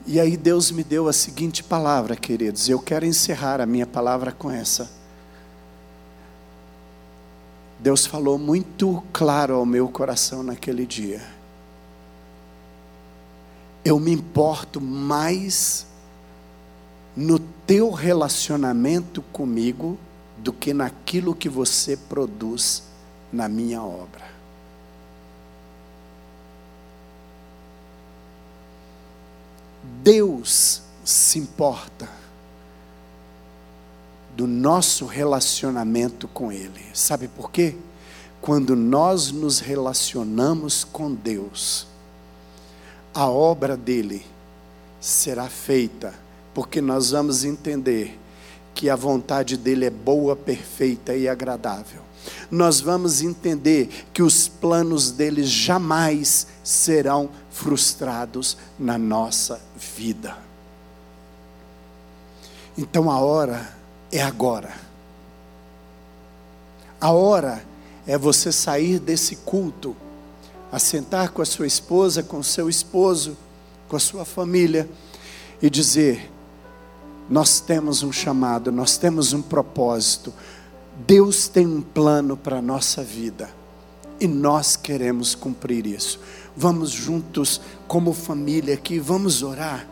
E aí Deus me deu a seguinte palavra, queridos. Eu quero encerrar a minha palavra com essa. Deus falou muito claro ao meu coração naquele dia. Eu me importo mais no teu relacionamento comigo do que naquilo que você produz na minha obra. Deus se importa do nosso relacionamento com Ele. Sabe por quê? Quando nós nos relacionamos com Deus, a obra dele será feita, porque nós vamos entender que a vontade dele é boa, perfeita e agradável. Nós vamos entender que os planos dele jamais serão frustrados na nossa vida. Então a hora é agora. A hora é você sair desse culto, assentar com a sua esposa, com o seu esposo, com a sua família e dizer: Nós temos um chamado, nós temos um propósito. Deus tem um plano para a nossa vida e nós queremos cumprir isso. Vamos juntos, como família aqui, vamos orar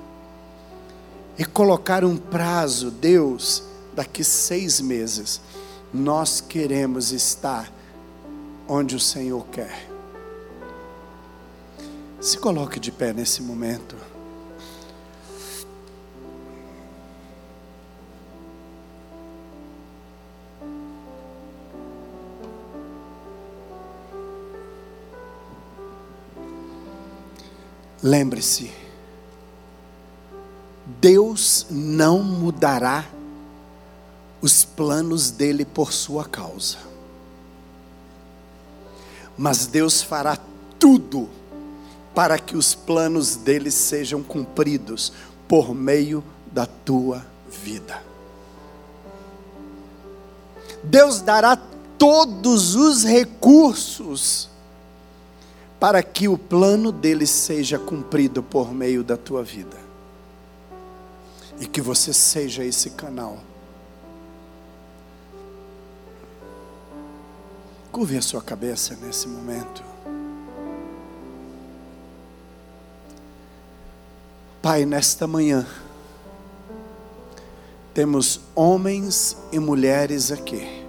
e colocar um prazo, Deus daqui seis meses, nós queremos estar onde o Senhor quer. Se coloque de pé nesse momento. Lembre-se, Deus não mudará os planos dele por sua causa. Mas Deus fará tudo para que os planos dele sejam cumpridos por meio da tua vida. Deus dará todos os recursos para que o plano dele seja cumprido por meio da tua vida. E que você seja esse canal Curve a sua cabeça nesse momento. Pai, nesta manhã, temos homens e mulheres aqui.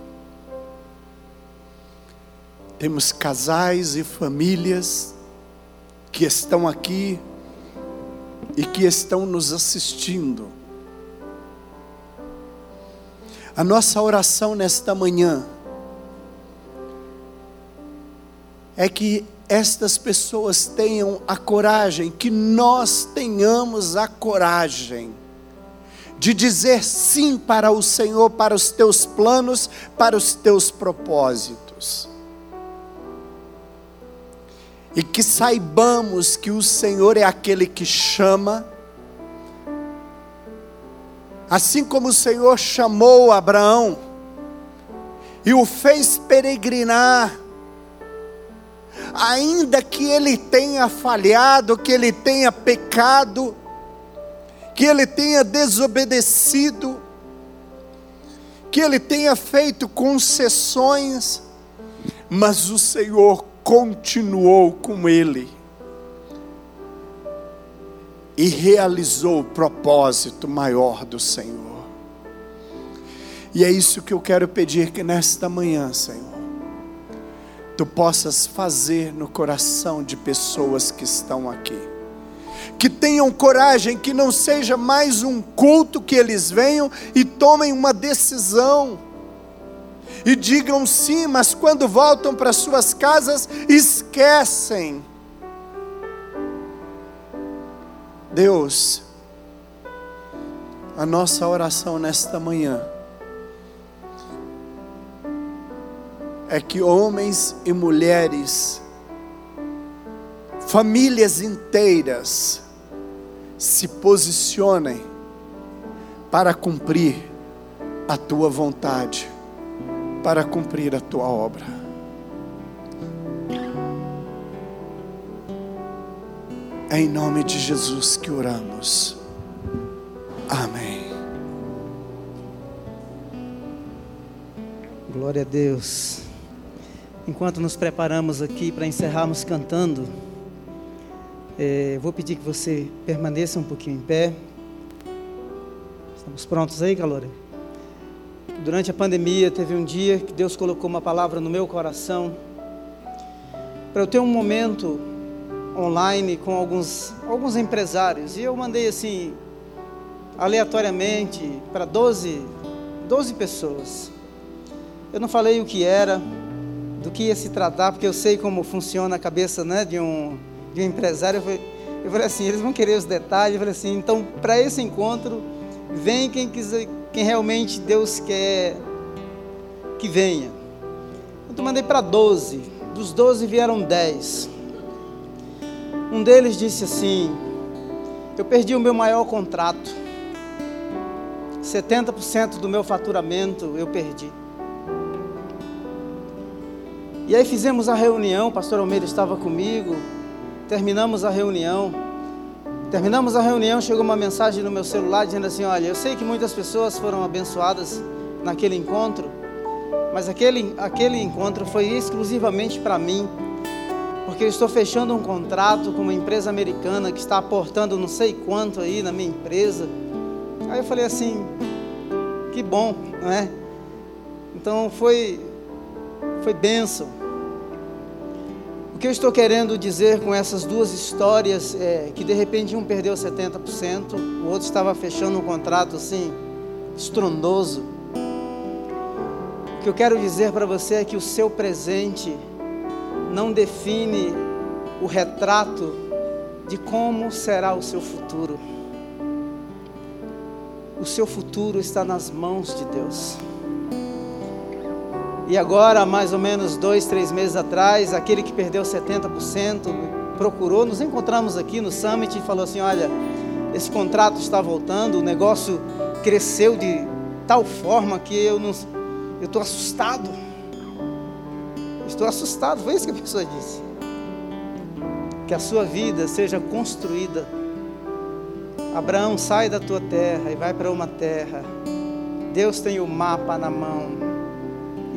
Temos casais e famílias que estão aqui e que estão nos assistindo. A nossa oração nesta manhã é que estas pessoas tenham a coragem, que nós tenhamos a coragem de dizer sim para o Senhor, para os teus planos, para os teus propósitos. E que saibamos que o Senhor é aquele que chama, assim como o Senhor chamou Abraão e o fez peregrinar ainda que ele tenha falhado, que ele tenha pecado, que ele tenha desobedecido, que ele tenha feito concessões, mas o Senhor continuou com ele e realizou o propósito maior do Senhor. E é isso que eu quero pedir que nesta manhã, Senhor, tu possas fazer no coração de pessoas que estão aqui. Que tenham coragem, que não seja mais um culto que eles venham e tomem uma decisão. E digam sim, mas quando voltam para suas casas, esquecem. Deus, a nossa oração nesta manhã é que homens e mulheres, famílias inteiras, se posicionem para cumprir a tua vontade, para cumprir a tua obra. É em nome de Jesus que oramos. Amém. Glória a Deus. Enquanto nos preparamos aqui para encerrarmos cantando, é, vou pedir que você permaneça um pouquinho em pé. Estamos prontos aí, Calore? Durante a pandemia, teve um dia que Deus colocou uma palavra no meu coração para eu ter um momento online com alguns, alguns empresários. E eu mandei assim, aleatoriamente, para 12, 12 pessoas. Eu não falei o que era, do que ia se tratar, porque eu sei como funciona a cabeça né, de, um, de um empresário. Eu falei, eu falei assim, eles vão querer os detalhes. Eu falei assim, então para esse encontro, vem quem quiser, quem realmente Deus quer que venha. Então mandei para 12. Dos 12 vieram 10. Um deles disse assim: Eu perdi o meu maior contrato. 70% do meu faturamento eu perdi. E aí fizemos a reunião, o pastor Almeida estava comigo, terminamos a reunião. Terminamos a reunião, chegou uma mensagem no meu celular dizendo assim: Olha, eu sei que muitas pessoas foram abençoadas naquele encontro, mas aquele, aquele encontro foi exclusivamente para mim, porque eu estou fechando um contrato com uma empresa americana que está aportando não sei quanto aí na minha empresa. Aí eu falei assim: Que bom, não é? Então foi, foi bênção. O que eu estou querendo dizer com essas duas histórias é que de repente um perdeu 70%, o outro estava fechando um contrato assim, estrondoso. O que eu quero dizer para você é que o seu presente não define o retrato de como será o seu futuro. O seu futuro está nas mãos de Deus. E agora, mais ou menos dois, três meses atrás, aquele que perdeu 70% procurou, nos encontramos aqui no Summit e falou assim: Olha, esse contrato está voltando, o negócio cresceu de tal forma que eu não, eu estou assustado. Estou assustado, foi isso que a pessoa disse. Que a sua vida seja construída. Abraão, sai da tua terra e vai para uma terra. Deus tem o mapa na mão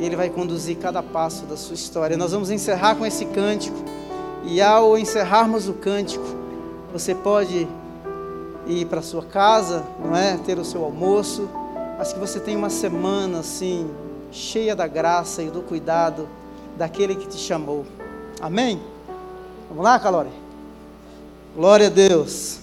e Ele vai conduzir cada passo da sua história. Nós vamos encerrar com esse cântico, e ao encerrarmos o cântico, você pode ir para sua casa, não é? Ter o seu almoço, mas que você tenha uma semana assim, cheia da graça e do cuidado daquele que te chamou. Amém? Vamos lá, Calori? Glória a Deus.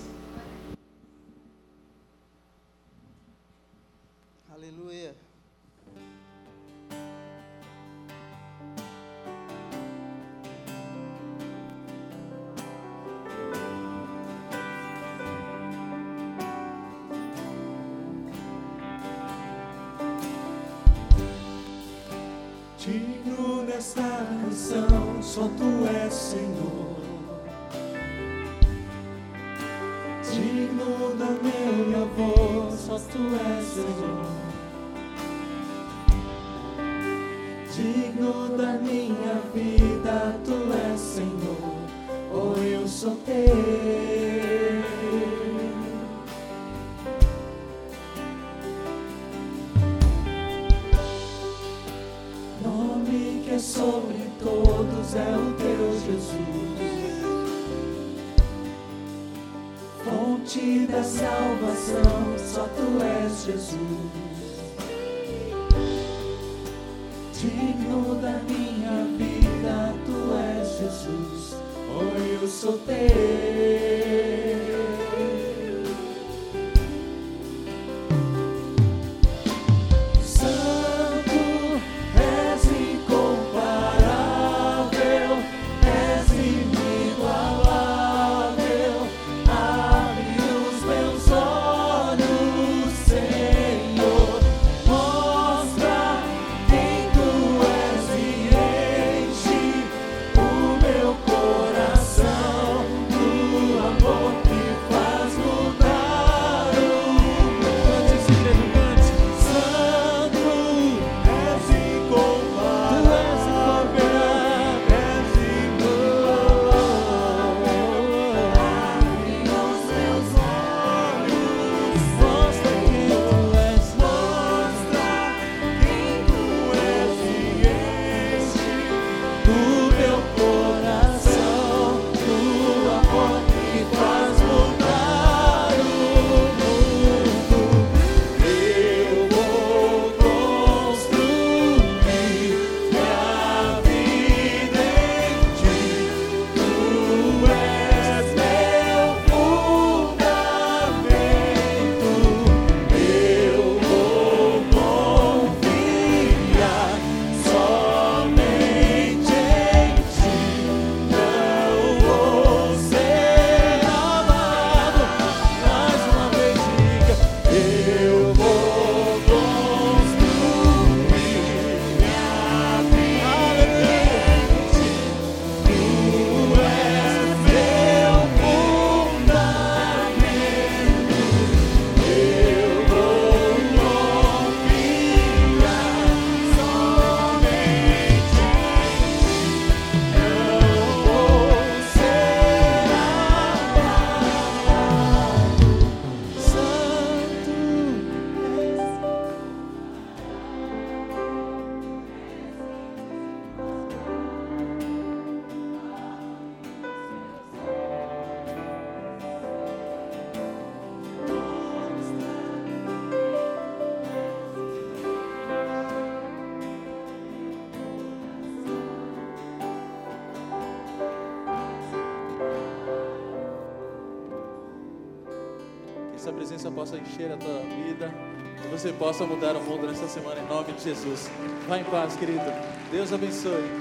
Só tu és Senhor. Digno da minha voz, só tu és Senhor. Digno da minha vida, tu és Senhor. Oh, eu sou teu. Nome todos é o teu Jesus. Fonte da salvação, só tu és Jesus. Digno da minha vida, tu és Jesus. Oh, eu sou teu. Encher a tua vida. Que você possa mudar o mundo nessa semana em nome de Jesus. Vá em paz, querido. Deus abençoe.